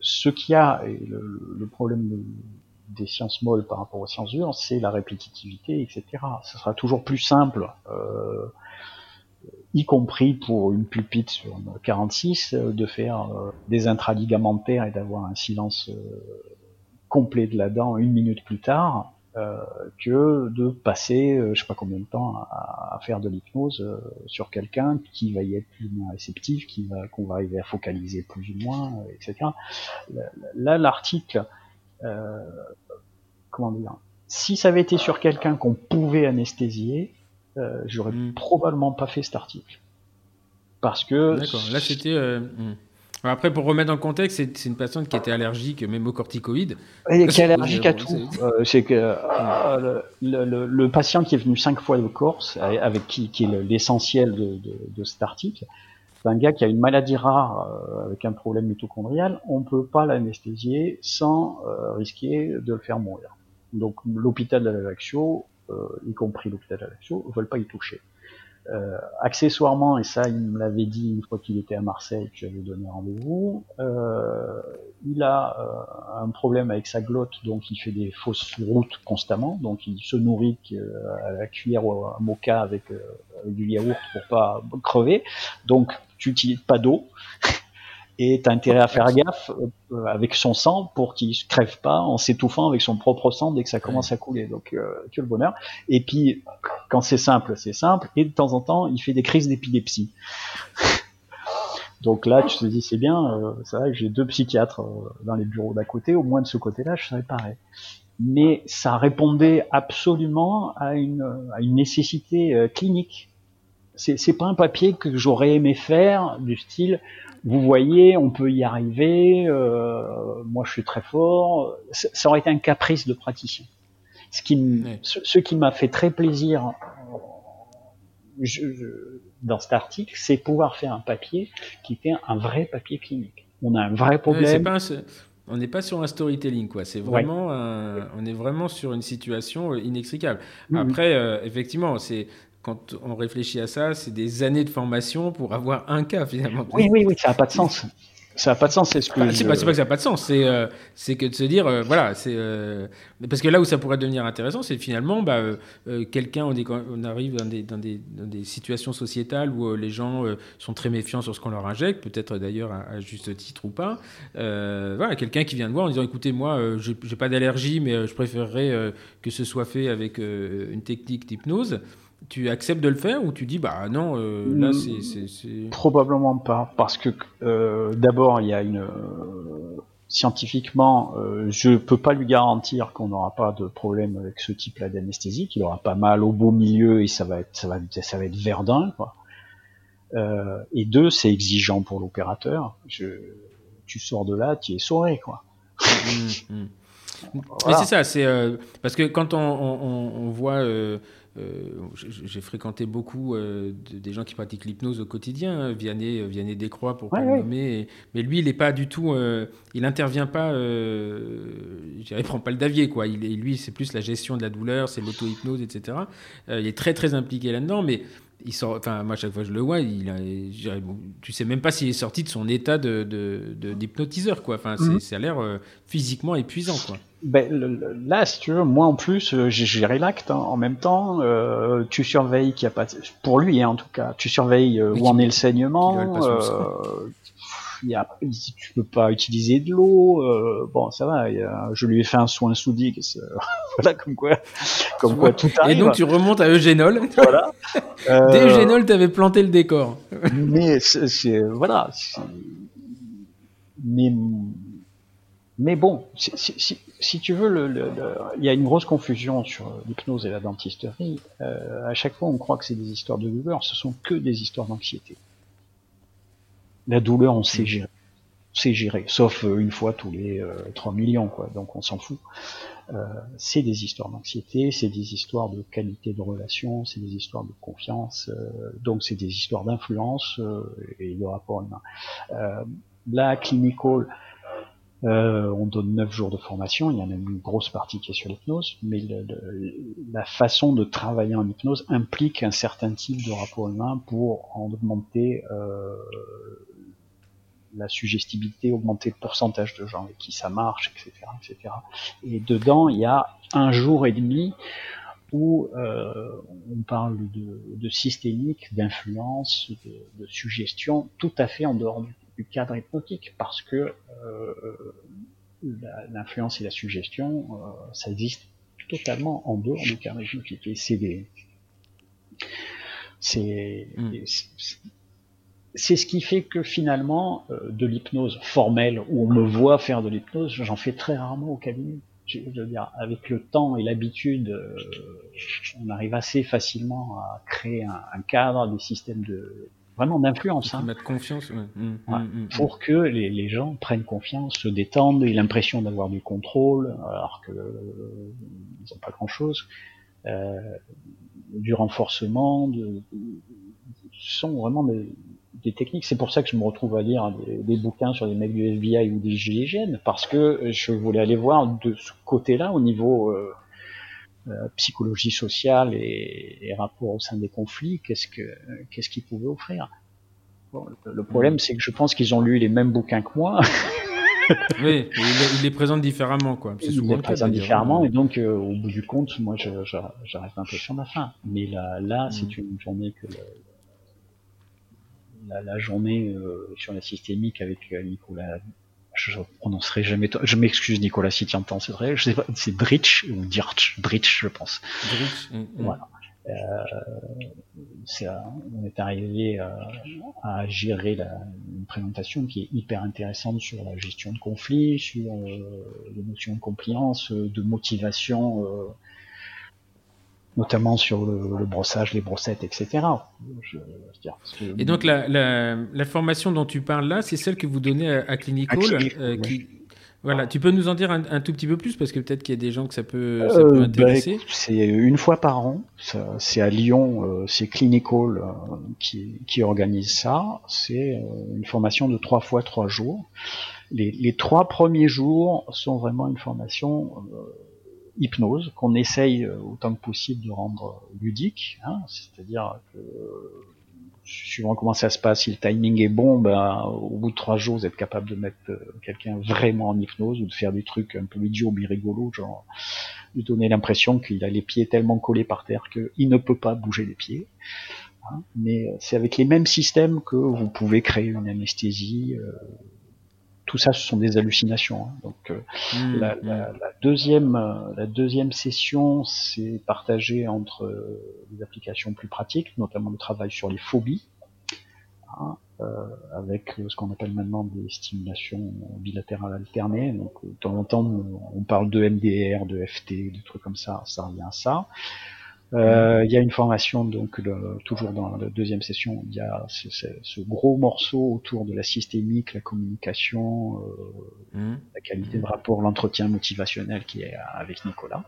Ce qu'il y a, et le, problème des sciences molles par rapport aux sciences dures, c'est la répétitivité, etc. Ce sera toujours plus simple. Euh, y compris pour une pulpite sur 46, euh, de faire euh, des intraligamentaires et d'avoir un silence complet de la dent une minute plus tard, que de passer, je sais pas combien de temps, à, faire de l'hypnose sur quelqu'un qui va y être plus ou moins réceptif, qui va, qu'on va arriver à focaliser plus ou moins, etc. Là, l'article, comment dire, si ça avait été sur quelqu'un qu'on pouvait anesthésier, euh, j'aurais hmm. probablement pas fait cet article. Parce que. D'accord, là c'était. Euh, hmm. Après, pour remettre dans le contexte, c'est une patiente qui était allergique même aux corticoïdes. Et qui est allergique à tout. c'est que euh, le, patient qui est venu cinq fois de Corse, avec qui, qui est l'essentiel de, de, de, cet article, c'est un gars qui a une maladie rare avec un problème mitochondrial. On ne peut pas l'anesthésier sans risquer de le faire mourir. Donc l'hôpital de euh, y compris l'hôpital Ajaccio, ne veulent pas y toucher. Euh, accessoirement, et ça il me l'avait dit une fois qu'il était à Marseille que j'avais donné rendez-vous, euh, il a euh, un problème avec sa glotte, donc il fait des fausses routes constamment, donc il se nourrit à la cuillère ou à mocha avec, avec, du yaourt pour pas crever, donc tu n'utilises pas d'eau, et t'as intérêt à faire gaffe euh, avec son sang pour qu'il se crève pas en s'étouffant avec son propre sang dès que ça commence à couler. Donc euh, que le bonheur. Et puis quand c'est simple, c'est simple. Et de temps en temps, il fait des crises d'épilepsie. Donc là, tu te dis c'est bien, euh, c'est vrai que j'ai deux psychiatres euh, dans les bureaux d'à côté. Au moins de ce côté-là, je serais pareil. Mais ça répondait absolument à une, à une nécessité clinique. C'est pas un papier que j'aurais aimé faire du style vous voyez, on peut y arriver, euh, moi je suis très fort, ça aurait été un caprice de praticien. Ce qui, ce, qui m'a fait très plaisir dans cet article, c'est pouvoir faire un papier qui était un vrai papier clinique. On a un vrai problème. on n'est pas sur un storytelling, quoi. C'est vraiment, on est vraiment sur une situation euh, inextricable. Après, euh, effectivement, c'est quand on réfléchit à ça, c'est des années de formation pour avoir un cas finalement. Oui, oui, oui, ça n'a pas de sens. Ça n'a pas de sens, c'est ce que. Bah, c'est pas, que ça n'a pas de sens, c'est euh, c'est que de se dire, euh, voilà, c'est. Euh, parce que là où ça pourrait devenir intéressant, c'est finalement, bah, quelqu'un, on, on, arrive dans des, dans, des, dans des, situations sociétales où les gens sont très méfiants sur ce qu'on leur injecte, peut-être d'ailleurs à, juste titre ou pas. voilà, quelqu'un qui vient de voir en disant, écoutez, moi, j'ai pas d'allergie, mais je préférerais que ce soit fait avec une technique d'hypnose tu acceptes de le faire ou tu dis bah non euh, là hmm. c'est probablement pas parce que euh, d'abord il y a une euh, scientifiquement je peux pas lui garantir qu'on n'aura pas de problème avec ce type là d'anesthésie qu'il aura pas mal au beau milieu et ça va être ça va ça va être verdun quoi. Et deux c'est exigeant pour l'opérateur. Tu sors de là tu es sauré quoi. Mmh, mmh. Mais c'est ça, c'est parce que quand on, on, on voit j'ai fréquenté beaucoup euh, des gens qui pratiquent l'hypnose au quotidien, hein, Vianney, euh, Vianney Descroix pour pas le nommer. mais lui, il n'est pas du tout, il n'intervient pas, il prend pas le davier quoi. Il, lui, c'est plus la gestion de la douleur, c'est l'auto-hypnose, etc. il est très très impliqué là-dedans, mais il sort, enfin moi chaque fois je le vois, il a, tu sais même pas s'il est sorti de son état de, d'hypnotiseur quoi. Enfin, c'est, mhm. ça a l'air physiquement épuisant quoi ben, là, si tu veux, moi en plus, euh, j'ai géré l'acte hein, en même temps. Euh, tu surveilles qu'il n'y a pas, pour lui hein, en tout cas, tu surveilles euh, où en est le saignement. y a, tu peux pas utiliser de l'eau. Euh, bon, ça va. je lui ai fait un soin sous voilà, comme quoi, comme quoi tout arrive. Et donc tu remontes à Eugénol. Voilà. Euh, Dès Eugénol, t'avais planté le décor. mais c'est voilà. Mais mais bon, si, si, tu veux, il le, il y a une grosse confusion sur l'hypnose et la dentisterie. Euh, à chaque fois, on croit que c'est des histoires de douleur. Ce sont que des histoires d'anxiété. La douleur, on sait mm. gérer. On sait gérer, sauf euh, une fois tous les euh, 3 millions, quoi. Donc on s'en fout. Euh, c'est des histoires d'anxiété, c'est des histoires de qualité de relation, c'est des histoires de confiance, euh, donc c'est des histoires d'influence euh, et de rapport humain. la clinical, euh, on donne 9 jours de formation, il y en a une grosse partie qui est sur l'hypnose, mais la façon de travailler en hypnose implique un certain type de rapport humain pour en augmenter euh, la suggestibilité, augmenter le pourcentage de gens avec qui ça marche, etc., etc. Et dedans, il y a un jour et demi où euh, on parle de, systémique, d'influence, de, suggestion, tout à fait en dehors du du cadre hypnotique parce que euh, l'influence et la suggestion, euh, ça existe totalement en dehors du cadre hypnotique. Et c'est des, c'est, hmm. c'est ce qui fait que finalement, euh, de l'hypnose formelle où on me voit faire de l'hypnose, j'en fais très rarement au cabinet. Je veux dire, avec le temps et l'habitude, on arrive assez facilement à créer un, un cadre, des systèmes de, vraiment d'influence. Hein. Mettre confiance, mmh, mmh, mmh, pour que les, les, gens prennent confiance, se détendent, aient l'impression d'avoir du contrôle, alors que euh, ils n'ont pas grand-chose. Euh, du renforcement, de, ce sont vraiment des, des techniques. C'est pour ça que je me retrouve à lire des, des, bouquins sur des mecs du FBI ou des GIGN, parce que je voulais aller voir de ce côté-là au niveau euh, euh, psychologie sociale et, et, rapport au sein des conflits, qu'est-ce que qu'est-ce qu'ils pouvaient offrir? Bon, le, problème, mm. c'est que je pense qu'ils ont lu les mêmes bouquins que moi. oui, ils les présentent différemment, quoi. Ils les présentent différemment, et donc, euh, au bout du compte, moi, j'arrête un peu sur ma fin. Mais là, là, mm. c'est une journée que la, la, journée euh, sur la systémique avec Nicolas je prononcerai jamais. Je m'excuse Nicolas si tu entends, c'est vrai. Je sais pas, c'est Bridge ou Dirch, Bridge, je pense. Bridge. Mm, mm. Voilà. Euh, on est arrivé euh, à gérer la, une présentation qui est hyper intéressante sur la gestion de conflits, sur euh, les notions de compliance, de motivation euh, notamment sur le, brossage, les brossettes, etc. Et donc la, la, la, formation dont tu parles là, c'est celle que vous donnez à, à Clinical, euh, qui... Voilà, tu peux nous en dire un, tout petit peu plus parce que peut-être qu'il y a des gens que ça peut, ça peut euh, bah, intéresser. c'est une fois par an, c'est à Lyon, euh, c'est Clinical qui, qui, organise ça. C'est une formation de trois fois trois jours. Les, les, trois premiers jours sont vraiment une formation hypnose qu'on essaye euh, autant que possible de rendre ludique, hein, c'est-à-dire que suivant comment ça se passe, si le timing est bon, ben, au bout de trois jours, vous êtes capable de mettre euh, quelqu'un vraiment en hypnose ou de faire des trucs un peu idiots mais rigolos, genre lui donner l'impression qu'il a les pieds tellement collés par terre qu'il ne peut pas bouger les pieds. Hein. mais euh, c'est avec les mêmes systèmes que vous pouvez créer une anesthésie, tout ça, ce sont des hallucinations. Hein. Donc euh, mmh, la, mmh. la, la, deuxième, euh, la deuxième session, c'est partagé entre euh, des applications plus pratiques, notamment le travail sur les phobies, hein, avec ce qu'on appelle maintenant des stimulations bilatérales alternées. Donc de temps en temps, on parle de MDR, de FT, de trucs comme ça, ça revient à ça. Euh, il y a une formation, donc le, toujours dans la deuxième session, il y a ce, ce, gros morceau autour de la systémique, la communication, euh, mmh. la qualité de rapport, l'entretien motivationnel qui est avec Nicolas.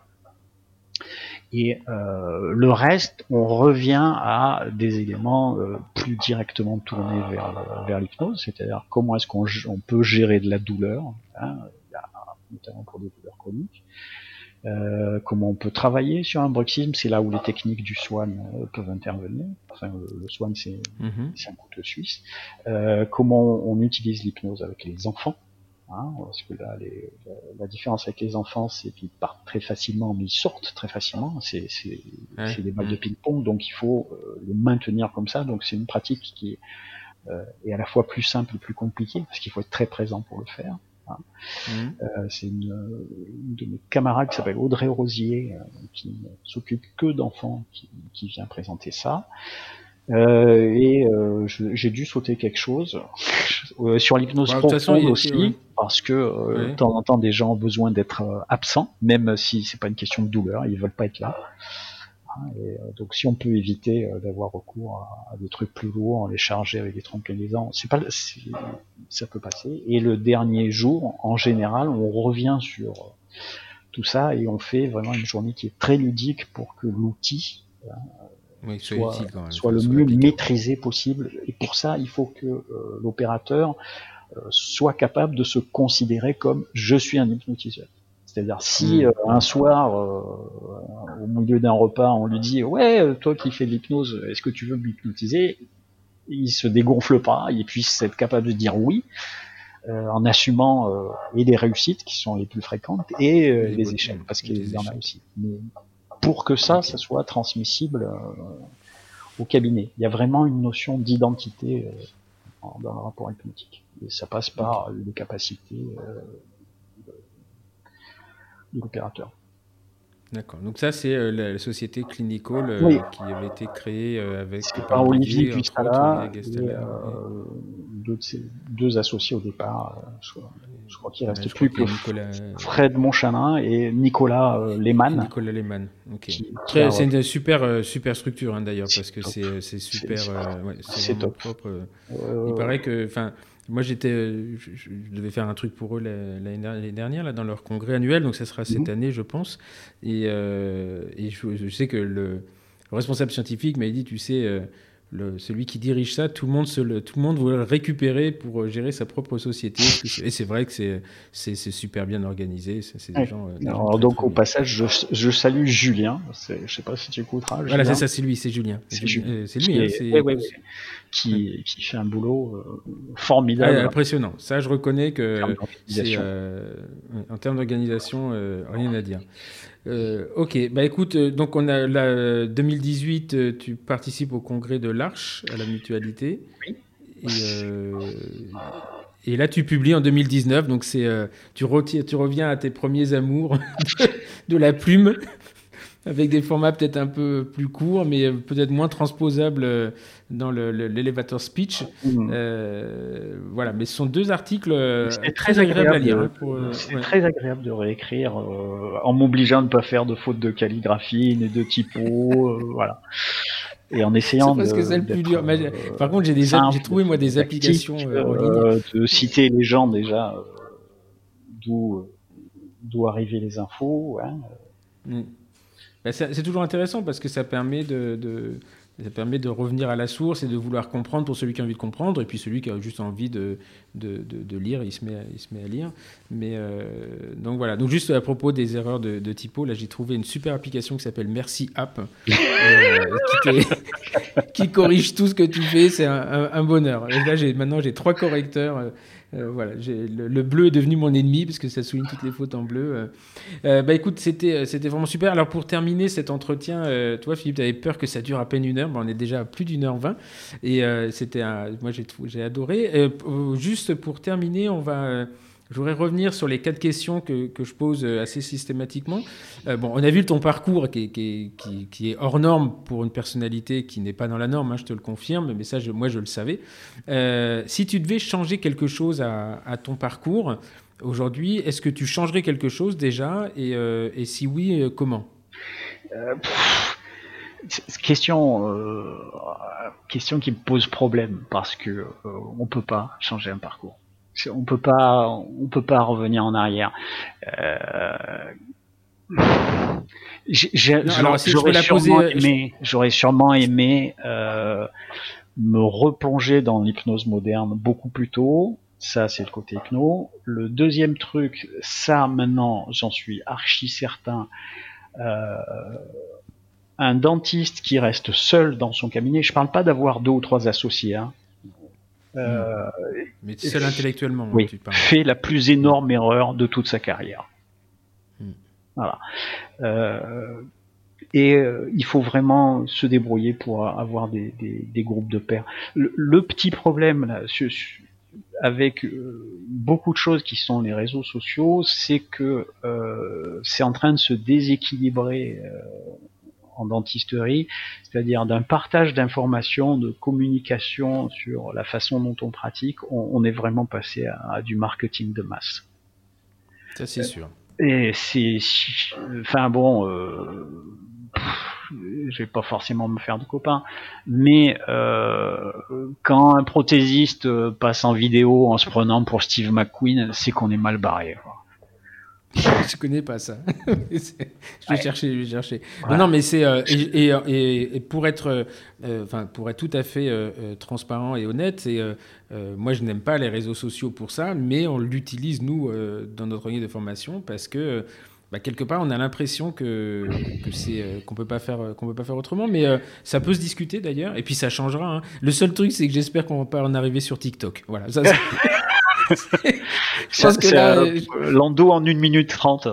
Et euh, le reste, on revient à des éléments euh, plus directement tournés vers, vers l'hypnose, c'est-à-dire comment est-ce qu'on on peut gérer de la douleur, hein, notamment pour des douleurs chroniques. Euh, comment on peut travailler sur un bruxisme, c'est là où les techniques du swan euh, peuvent intervenir. Enfin, le, swan, mhm. c'est un couteau suisse. Euh, comment on utilise l'hypnose avec les enfants. Hein, parce que là, les, la, différence avec les enfants, c'est qu'ils partent très facilement, mais ils sortent très facilement. C'est des balles de ping-pong, donc il faut les maintenir comme ça. Donc c'est une pratique qui est à la fois plus simple et plus compliqué parce qu'il faut être très présent pour le faire. Hein. Mhm. c'est une, une, de mes camarades qui s'appelle Audrey Rosier qui ne s'occupe que d'enfants qui, qui vient présenter ça. Euh, et euh, j'ai dû sauter quelque chose euh, sur l'hypnose bah, profonde aussi, parce que de temps en temps des gens ont besoin d'être absents, même si c'est pas une question de douleur, ils veulent pas être là. Hein, et, donc si on peut éviter d'avoir recours à, des trucs plus lourds, les charger avec des tranquillisants, c'est pas, ça peut passer. Et le dernier jour, en général, on revient sur tout ça et on fait vraiment une journée qui est très ludique pour que l'outil soit, le mieux maîtrisé possible. Et pour ça, il faut que euh, l'opérateur euh, soit capable de se considérer comme je suis un hypnotiseur. C'est-à-dire si hmm. euh, un soir, au milieu d'un repas, on lui dit ouais, toi qui fais de l'hypnose, est-ce que tu veux m'hypnotiser? Il se dégonfle pas, il puisse être capable de dire oui. en assumant et les réussites qui sont les plus fréquentes et les, échecs parce qu'il y en a aussi pour que ça, ça soit transmissible euh, au cabinet. Il y a vraiment une notion d'identité euh, dans le rapport hypnotique. Et ça passe par les capacités euh, de l'opérateur. D'accord. Donc ça, c'est la, société Clinical qui avait été créée avec par Olivier Puissala et, deux, deux, associés au départ. Je crois qu'il reste plus que Fred Monchanin et Nicolas euh, Lehmann. Nicolas Lehmann. C'est une super euh, super structure hein, d'ailleurs parce que c'est super. C'est euh, top. Propre. Il paraît que, enfin, moi j'étais, je, devais faire un truc pour eux l'année dernière là dans leur congrès annuel, donc ça sera cette mhm. année je pense. Et, et je, sais que le, responsable scientifique m'a dit, tu sais celui qui dirige ça, tout le monde se le, tout le monde veut le récupérer pour euh, gérer sa propre société. Et c'est vrai que c'est, super bien organisé. C'est, euh, Alors, donc au passage, je, je, salue Julien. Je sais pas si tu écouteras. Voilà, c'est ça, c'est lui, c'est Julien. C'est, lui, hein, qui, qui, fait un boulot euh, formidable. impressionnant. Ça, je reconnais que en termes d'organisation, rien à dire. Euh, ok, bah écoute, euh, donc on a la 2018, euh, tu participes au congrès de l'Arche à la mutualité. Oui. Et, là, tu publies en 2019, donc c'est tu, tu reviens à tes premiers amours de la plume avec des formats peut-être un peu plus courts, mais peut-être moins transposables euh, dans l'élévateur speech. Mmh. Euh, voilà, mais ce sont deux articles euh, très, agréables à lire. Hein, c'est très agréable de réécrire en m'obligeant de ne pas faire de fautes de calligraphie ni de typo, voilà. Et en essayant parce que c'est le plus dur. par contre, j'ai j'ai trouvé moi des applications de citer les gens déjà d'où d'où arrivaient les infos. Hein. Mmh. Bah, c'est toujours intéressant parce que ça permet de, ça permet de revenir à la source et de vouloir comprendre pour celui qui a envie de comprendre, et puis celui qui a juste envie de, de, de, lire, il se, met à, il se met à lire. Mais euh, donc voilà. Donc juste à propos des erreurs de, typo, là j'ai trouvé une super application qui s'appelle Merci App, euh, qui, corrige tout ce que tu fais. C'est un, bonheur. Et là j'ai maintenant j'ai trois correcteurs. Euh, voilà, le, le, bleu est devenu mon ennemi parce que ça souligne toutes les fautes en bleu. Euh, euh, bah écoute, c'était c'était vraiment super. Alors pour terminer cet entretien, toi Philippe, tu avais peur que ça dure à peine une heure. on est déjà à plus d'une heure vingt et c'était moi j'ai j'ai adoré. juste pour terminer, on va je voudrais revenir sur les quatre questions que, je pose euh, assez systématiquement. Euh, bon, on a vu ton parcours qui, est hors norme pour une personnalité qui n'est pas dans la norme, hein, je te le confirme, mais ça, moi, je le savais. Euh, si tu devais changer quelque chose à, ton parcours aujourd'hui, est-ce que tu changerais quelque chose déjà et, si oui, comment? Question, question qui me pose problème parce que on peut pas changer un parcours on peut pas, on peut pas revenir en arrière. Euh, j'aurais sûrement, euh, aimé, j'aurais sûrement aimé euh, me replonger dans l'hypnose moderne beaucoup plus tôt. Ça, c'est le côté hypno. Le deuxième truc, ça maintenant, j'en suis archi certain. un dentiste qui reste seul dans son cabinet. Je parle pas d'avoir deux ou trois associés. Hein. Euh, mais seul intellectuellement, oui, fait la plus énorme erreur de toute sa carrière. Hmm. Voilà. Euh, Et euh, il faut vraiment se débrouiller pour avoir des, des, groupes de pairs. Le, petit problème là, avec euh, beaucoup de choses qui sont les réseaux sociaux, c'est que euh, c'est en train de se déséquilibrer en dentisterie, c'est-à-dire d'un partage d'informations, de communication sur la façon dont on pratique, on, est vraiment passé à, du marketing de masse. Ça c'est sûr. Et c'est, enfin bon, euh, je vais pas forcément me faire de copains, mais euh, quand un prothésiste passe en vidéo en se prenant pour Steve McQueen, c'est qu'on est mal barré. je connais pas ça. je vais chercher, je vais chercher. Non, mais c'est euh, et, et, et, pour être, euh, enfin pour être tout à fait euh, transparent et honnête, moi je n'aime pas les réseaux sociaux pour ça, mais on l'utilise nous dans notre ligne de formation parce que bah, quelque part, on a l'impression que, que c'est qu'on peut pas faire qu'on peut pas faire autrement, mais ça peut se discuter d'ailleurs. Et puis ça changera. Hein. Le seul truc, c'est que j'espère qu'on va pas en arriver sur TikTok. Voilà. Ça, pense que là, euh, Lando en 1 minute 30.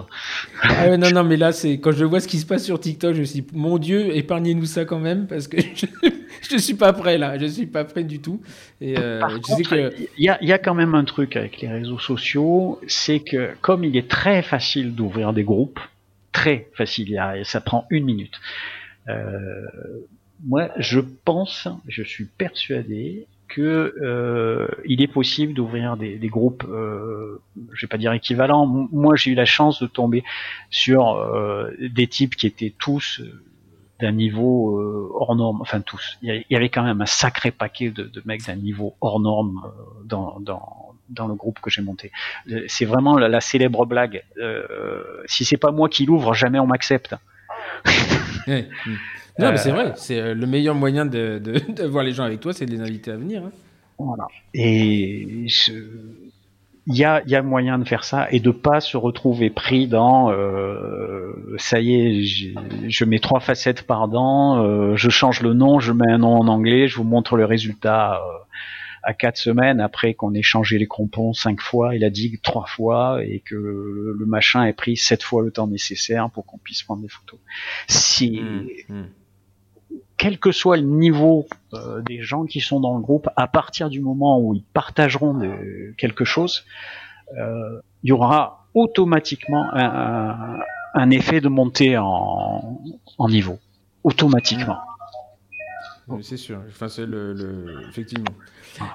Ah non, non, mais là, c'est quand je vois ce qui se passe sur TikTok, je me suis mon Dieu, épargnez-nous ça quand même, parce que je ne suis pas prêt là, je suis pas prêt du tout. Et euh, il y, a, y a quand même un truc avec les réseaux sociaux, c'est que comme il est très facile d'ouvrir des groupes, très facile, ça prend une minute. Euh, moi, je pense, je suis persuadé que euh, il est possible d'ouvrir des, des, groupes, euh, je vais pas dire équivalents. Moi, j'ai eu la chance de tomber sur euh, des types qui étaient tous euh, d'un niveau euh, hors norme, enfin tous. Il y avait quand même un sacré paquet de, de mecs d'un niveau hors norme dans, dans, dans le groupe que j'ai monté. C'est vraiment la, célèbre blague. si c'est pas moi qui l'ouvre, jamais on m'accepte. Non, mais c'est vrai, c'est euh, le meilleur moyen de, de, voir les gens avec toi, c'est de les inviter à venir. Hein. Voilà. Et il y a, y a moyen de faire ça et de pas se retrouver pris dans euh, ça y est, je mets trois facettes par dent, euh, je change le nom, je mets un nom en anglais, je vous montre le résultat à quatre semaines après qu'on ait changé les crampons cinq fois, il a dit trois fois et que le machin ait pris sept fois le temps nécessaire pour qu'on puisse prendre des photos. Si mmh, mmh quel que soit le niveau euh, des gens qui sont dans le groupe, à partir du moment où ils partageront quelque chose, euh, il y aura automatiquement un, effet de montée en, en niveau, automatiquement c'est sûr. Enfin, c'est le, effectivement.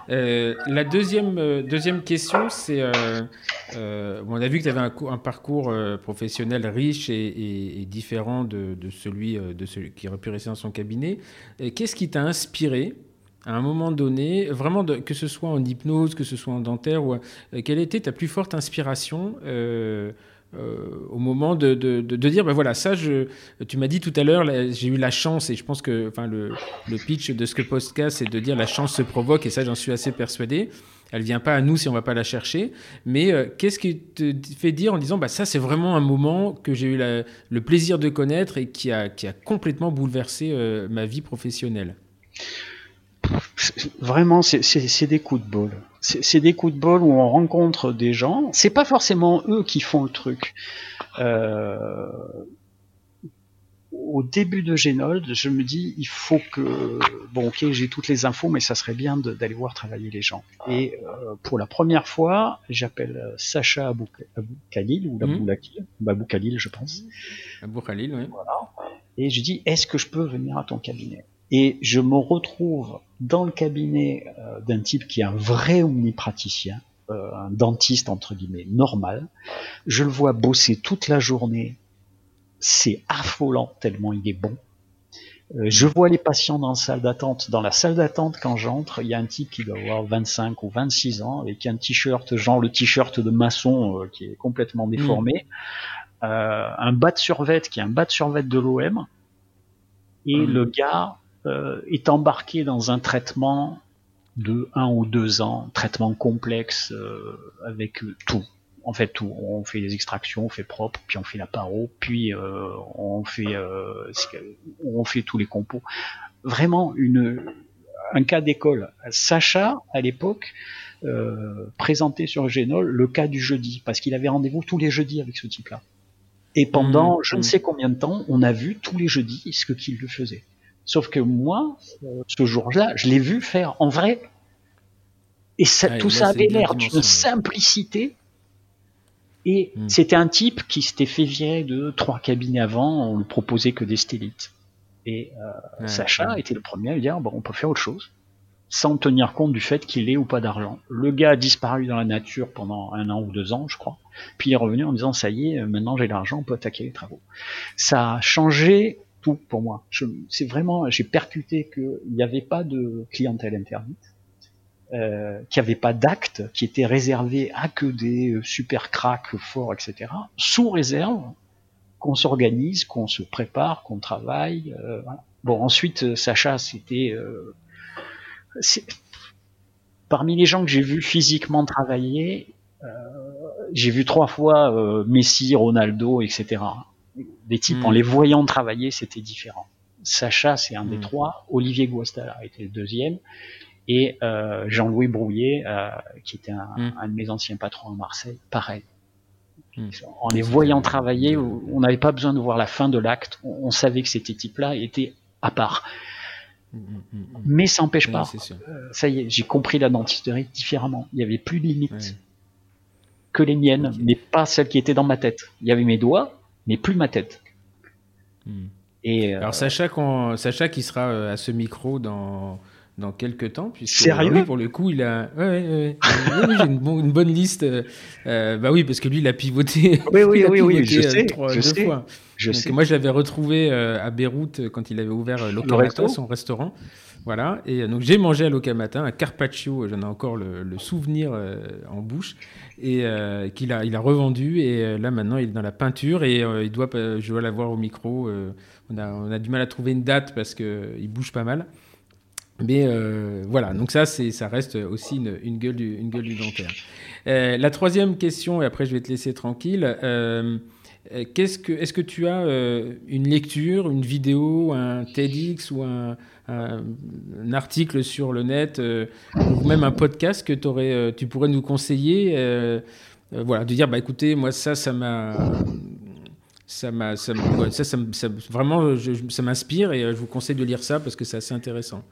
Euh, la deuxième, euh, deuxième question, c'est euh, on a vu que tu avais un, un parcours professionnel riche et, différent de, celui, de celui qui aurait pu rester dans son cabinet. Qu'est-ce qui t'a inspiré à un moment donné, vraiment que ce soit en hypnose, que ce soit en dentaire, ou, quelle était ta plus forte inspiration euh, au moment de, de, de, dire, ben voilà, ça, je, tu m'as dit tout à l'heure, j'ai eu la chance, et je pense que enfin, le, le pitch de ce que podcast, c'est de dire la chance se provoque, et ça, j'en suis assez persuadé. Elle vient pas à nous si on va pas la chercher. Mais euh, qu'est-ce qui te fait dire en disant, bah, ça, c'est vraiment un moment que j'ai eu le plaisir de connaître et qui a, qui a complètement bouleversé euh, ma vie professionnelle? Vraiment, c'est des coups de bol c'est des coups de bol où on rencontre des gens. C'est pas forcément eux qui font le truc. Euh, au début de Génold, je me dis, il faut que, bon, ok, j'ai toutes les infos, mais ça serait bien d'aller voir travailler les gens. Et euh, pour la première fois, j'appelle Sacha Abou, Khalil ou Abou, mmh. Abou Khalil, je pense. Abou Khalil, oui. Voilà. Et je dis, est-ce que je peux venir à ton cabinet? Et je me retrouve dans le cabinet euh, d'un type qui est un vrai omnipraticien, euh, un dentiste entre guillemets normal. Je le vois bosser toute la journée. C'est affolant tellement il est bon. Euh, je vois les patients dans la salle d'attente. Dans la salle d'attente, quand j'entre, il y a un type qui doit avoir 25 ou 26 ans, avec un t-shirt, genre le t-shirt de maçon qui est complètement déformé, mmh. un bas de survêt qui est un bas de survêt de l'OM, et mmh. le gars euh, est embarqué dans un traitement de un ou deux ans, traitement complexe euh, avec tout. En fait, tout. On fait les extractions, on fait propre, puis on fait la paro, puis euh, on fait on fait tous les compos. Vraiment une un cas d'école. Sacha, à l'époque, présentait sur Génol le cas du jeudi, parce qu'il avait rendez-vous tous les jeudis avec ce type-là. Et pendant mmh. je ne sais combien de temps, on a vu tous les jeudis ce qu'il le faisait. Sauf que moi, euh, ce jour-là, je l'ai vu faire en vrai. Et ça, tout ça avait l'air d'une simplicité. Et mmh. c'était un type qui s'était fait virer de trois cabinets avant, on ne proposait que des stélites. Et euh, Sacha était le premier à lui dire bon, on peut faire autre chose sans tenir compte du fait qu'il ait ou pas d'argent. Le gars a disparu dans la nature pendant un an ou deux ans, je crois, puis il est revenu en disant ça y est, maintenant j'ai l'argent, on peut attaquer les travaux. Ça a changé tout pour moi. C'est vraiment, j'ai percuté qu'il n'y avait pas de clientèle interdite, euh, qu'il n'y avait pas d'actes qui étaient réservés à que des euh, super cracks forts, etc. Sous réserve qu'on s'organise, qu'on se prépare, qu'on travaille. Euh, bon, ensuite, Sacha, c'était parmi les gens que j'ai vu physiquement travailler, euh, j'ai vu trois fois euh, Messi, Ronaldo, etc. Des types, en hmm. les voyant travailler, c'était différent. Sacha, c'est un des hmm. trois. Olivier Guastala était le deuxième. Et euh, Jean-Louis Brouillet, qui était un, hmm. un, de mes anciens patrons à Marseille, pareil. En les voyant travailler, on n'avait pas besoin de voir la fin de l'acte. On, savait que ces types-là étaient à part. Mais ça n'empêche pas. Euh, ça y est, j'ai compris la dentisterie différemment. Il n'y avait plus de limites que les miennes, mais pas celles qui étaient dans ma tête. Il y avait mes doigts, mais plus ma tête. Et euh, Alors Sacha, Sacha qui sera euh, à ce micro dans dans quelques temps. Sérieux Pour le coup, il a. Ouais, ouais, ouais. j'ai une, bonne liste. bah oui, parce que lui, il a pivoté. Oui, oui, oui, oui, je sais. je sais. Fois. Je sais. Moi, je l'avais retrouvé euh, à Beyrouth euh, quand il avait ouvert euh, Locamata, son restaurant. Voilà. Et donc, j'ai mangé à Locamata un carpaccio. J'en ai encore le, souvenir en bouche. Et qu'il a, il a revendu. Et là, maintenant, il est dans la peinture. Et il doit, je dois l'avoir au micro. on, a, on a du mal à trouver une date parce qu'il bouge pas mal. Mais voilà, donc ça, ça reste aussi une, gueule, du, une gueule du dentaire. la troisième question, et après je vais te laisser tranquille. Euh, qu'est-ce que, est-ce que tu as euh, une lecture, une vidéo, un TEDx ou un, article sur le net, euh, ou même un podcast que aurais, tu pourrais nous conseiller Voilà, de dire, bah écoutez, moi ça, ça m'a. Ça m'a, ça, ça, vraiment, ça m'inspire et je vous conseille de lire ça parce que c'est assez intéressant.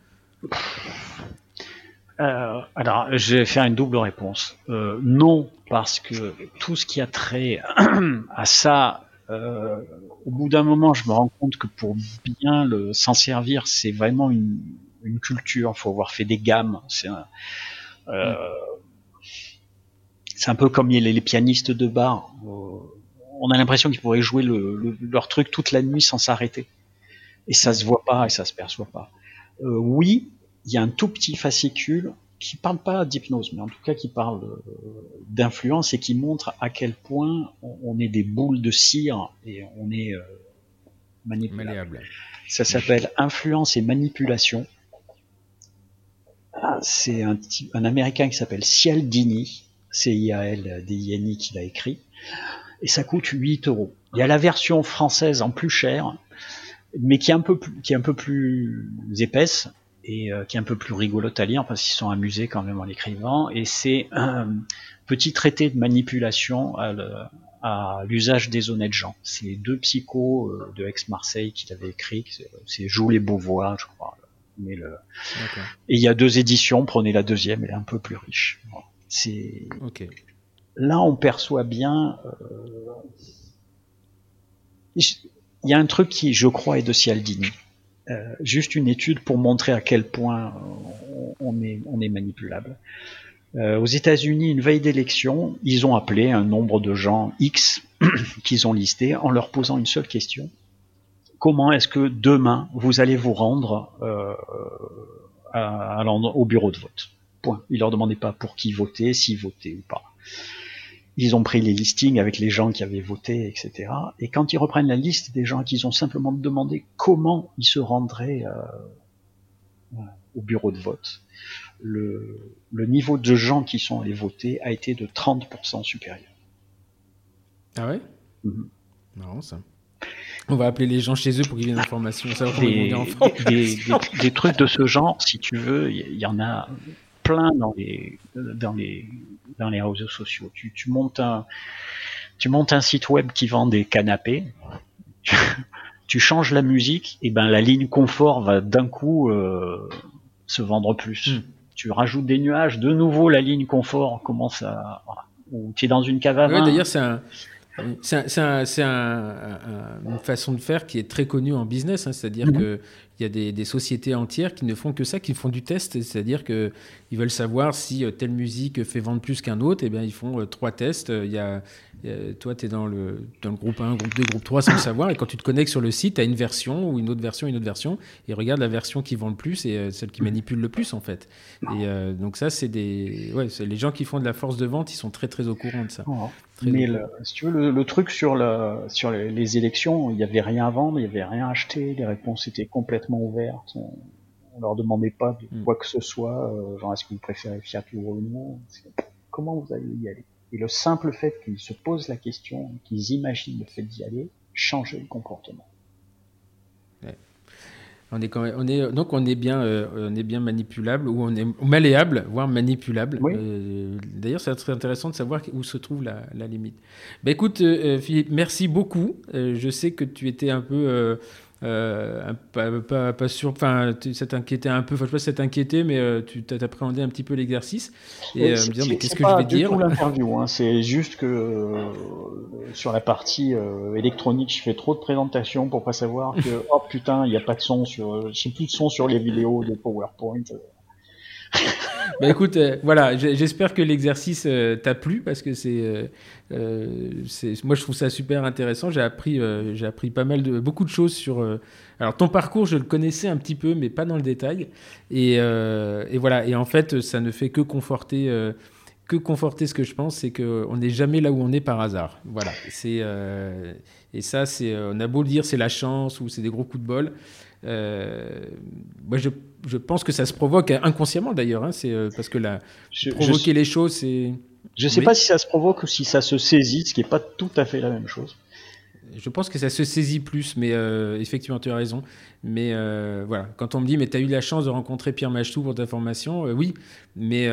Euh, alors, je vais faire une double réponse. Euh, non, parce que tout ce qui a trait à ça, euh, au bout d'un moment, je me rends compte que pour bien le s'en servir, c'est vraiment une, culture. Il faut avoir fait des gammes. C'est un, euh, un peu comme les, les pianistes de bar. Euh, on a l'impression qu'ils pourraient jouer le, le, leur truc toute la nuit sans s'arrêter. Et ça se voit pas et ça se perçoit pas. Euh, oui, il y a un tout petit fascicule qui parle pas d'hypnose, mais en tout cas qui parle euh, d'influence et qui montre à quel point on est des boules de cire et on est euh, manipulable. Ça s'appelle Influence et manipulation. Ah, c'est un, un Américain qui s'appelle Cialdini, C-I-A-L-D-I-N-I qui l'a écrit, et ça coûte 8 euros. Il y a la version française en plus cher, mais qui est un peu plus, qui est un peu plus épaisse, et euh, qui est un peu plus rigolote à lire parce qu'ils sont amusés quand même en l'écrivant. Et c'est un petit traité de manipulation à l'usage des honnêtes gens. C'est deux psychos euh, de Aix-Marseille qui l'avaient écrit. C'est Joue les Beauvois, je crois. Mais le... Et il y a deux éditions. Prenez la deuxième, elle est un peu plus riche. C'est là on perçoit bien. Euh... Il y a un truc qui, je crois, est de Cialdini euh, juste une étude pour montrer à quel point on est, manipulable. Euh, aux États-Unis, une veille d'élection, ils ont appelé un nombre de gens X qu'ils ont listé en leur posant une seule question. Comment est-ce que demain vous allez vous rendre euh, au bureau de vote? Point. Ils leur demandaient pas pour qui voter, si voter ou pas. Ils ont pris les listings avec les gens qui avaient voté, etc. Et quand ils reprennent la liste des gens qu'ils ont simplement demandé comment ils se rendraient euh, au bureau de vote, le, niveau de gens qui sont allés voter a été de 30% supérieur. Ah ouais? Mhm. Non, ça. On va appeler les gens chez eux pour qu'ils aient l'information. Des, des, des, trucs de ce genre, si tu veux, il y, en a plein dans les, dans les, dans les réseaux sociaux. Tu, tu montes un, tu montes un site web qui vend des canapés, tu, changes la musique, et ben la ligne confort va d'un coup euh, se vendre plus. Hmm. Tu rajoutes des nuages, de nouveau la ligne confort commence à. Ou tu es dans une cave à. D'ailleurs, c'est un, c'est une façon de faire qui est très connue en business, hein. c'est-à-dire mhm. qu'il y a des, sociétés entières qui ne font que ça, qui font du test, c'est-à-dire qu'ils veulent savoir si euh, telle musique fait vendre plus qu'un autre, et bien ils font euh, trois tests. Il y a, toi, tu es dans le, dans le groupe 1, groupe 2, groupe 3 sans le savoir, et quand tu te connectes sur le site, tu as une version ou une autre version, une autre version, et regarde la version qui vend le plus et euh, celle qui manipule le plus en fait. Et donc ça, c'est des, ouais, les gens qui font de la force de vente, ils sont très très au courant de ça. Oh. Mais le, si tu veux, le, truc sur, le, sur les, élections, il n'y avait rien à vendre, il n'y avait rien à acheter, les réponses étaient complètement ouvertes. On, ne leur demandait pas de hmm. quoi que ce soit, euh, genre est-ce que vous préférez Fiat ou Renault Comment vous allez y aller? Et le simple fait qu'ils se posent la question, qu'ils imaginent le fait d'y aller, changeait le comportement. On est, quand même, on est donc on est bien, euh, on est bien manipulable ou on est malléable, voire manipulable. Euh, d'ailleurs, c'est très intéressant de savoir où se trouve la, limite. Ben écoute, euh, Philippe, merci beaucoup. je sais que tu étais un peu euh, pas, pas, sûr, enfin, ça t'inquiétait un peu, enfin, je sais pas si ça t'inquiétait, mais euh, tu t'appréhendais un petit peu l'exercice et euh, me dire, mais qu'est-ce que je vais dire l'interview, hein, c'est juste que sur la partie électronique, je fais trop de présentations pour pas savoir que, oh putain, il n'y a pas de son sur, j'ai plus de son sur les vidéos de PowerPoint. Bah écoute, euh, voilà, j'espère que l'exercice euh, t'a plu parce que c'est, euh, moi je trouve ça super intéressant. J'ai appris, j'ai appris pas mal de, beaucoup de choses sur. alors ton parcours, je le connaissais un petit peu, mais pas dans le détail. Et voilà, et en fait, ça ne fait que conforter. que conforter ce que je pense, c'est qu'on n'est jamais là où on est par hasard. Voilà. C'est, et ça, c'est, on a beau le dire, c'est la chance ou c'est des gros coups de bol. Moi, je je pense que ça se provoque inconsciemment d'ailleurs. Hein, c'est euh, parce que la, provoquer les choses, c'est. Je ne sais pas si ça se provoque ou si ça se saisit, ce qui n'est pas tout à fait la même chose. Je pense que ça se saisit plus, mais euh, effectivement, tu as raison. Mais euh, voilà, quand on me dit, mais tu as eu la chance de rencontrer Pierre Machtou pour ta formation, euh, oui, mais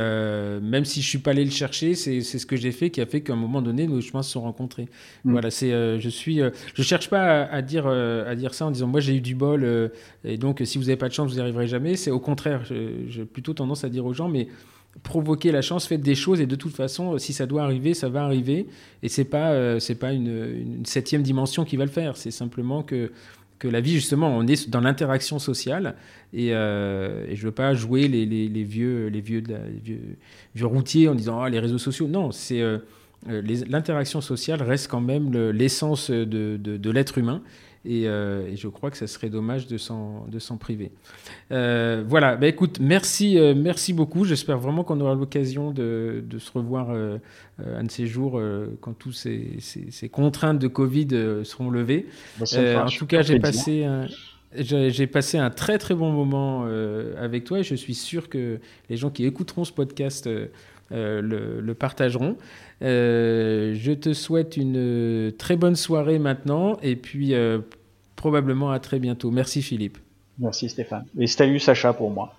même si je suis pas allé le chercher, c'est ce que j'ai fait qui a fait qu'à un moment donné, nos chemins se sont rencontrés. Mm. Voilà, c'est, je suis, je cherche pas à, dire, à dire ça en disant, moi j'ai eu du bol, et donc si vous n'avez pas de chance, vous n'y arriverez jamais. C'est au contraire, j'ai plutôt tendance à dire aux gens, mais provoquer la chance, faites des choses et de toute façon, si ça doit arriver, ça va arriver. Et c'est pas euh, pas une, septième dimension qui va le faire. C'est simplement que que la vie justement, on est dans l'interaction sociale et, euh, et je veux pas jouer les, vieux les vieux, vieux, routiers en disant ah, les réseaux sociaux. Non, c'est euh, l'interaction sociale reste quand même l'essence de, de l'être humain euh, et, je crois que ça serait dommage de s'en priver. Euh, voilà, bah, écoute, merci, euh, merci beaucoup. J'espère vraiment qu'on aura l'occasion de, de, se revoir un de ces jours quand tous ces, ces, contraintes de Covid seront levées. Bah, en tout cas, j'ai passé un... J'ai passé un très très bon moment avec toi et je suis sûr que les gens qui écouteront ce podcast le, le, partageront. Euh, je te souhaite une très bonne soirée maintenant et puis euh, probablement à très bientôt. Merci Philippe. Merci Stéphane. Et salut Sacha pour moi.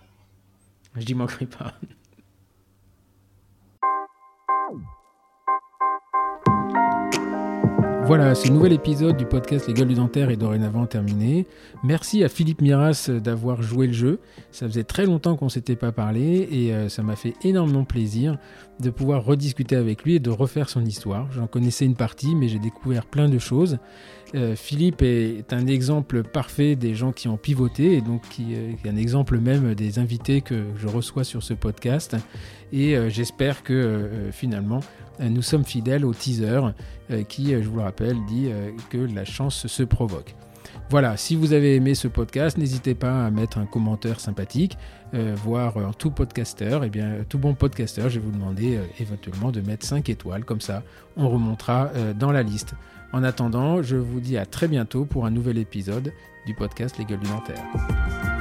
Je n'y manquerai pas. Voilà, ce nouvel épisode du podcast Les Gueules du Dentaire est dorénavant terminé. Merci à Philippe Miras d'avoir joué le jeu. Ça faisait très longtemps qu'on ne s'était pas parlé et euh, ça m'a fait énormément plaisir de pouvoir rediscuter avec lui et de refaire son histoire. J'en connaissais une partie, mais j'ai découvert plein de choses. Euh, Philippe est un exemple parfait des gens qui ont pivoté et donc qui, euh, est un exemple même des invités que je reçois sur ce podcast. Et j'espère que finalement nous sommes fidèles au teaser euh, qui, euh, je vous le rappelle, dit que la chance se provoque. Voilà, si vous avez aimé ce podcast, n'hésitez pas à mettre un commentaire sympathique, voire tout podcaster, et eh bien tout bon podcaster, je vais vous demander éventuellement de mettre 5 étoiles, comme ça on remontera dans la liste. En attendant, je vous dis à très bientôt pour un nouvel épisode du podcast Les Gueules du Dentaire.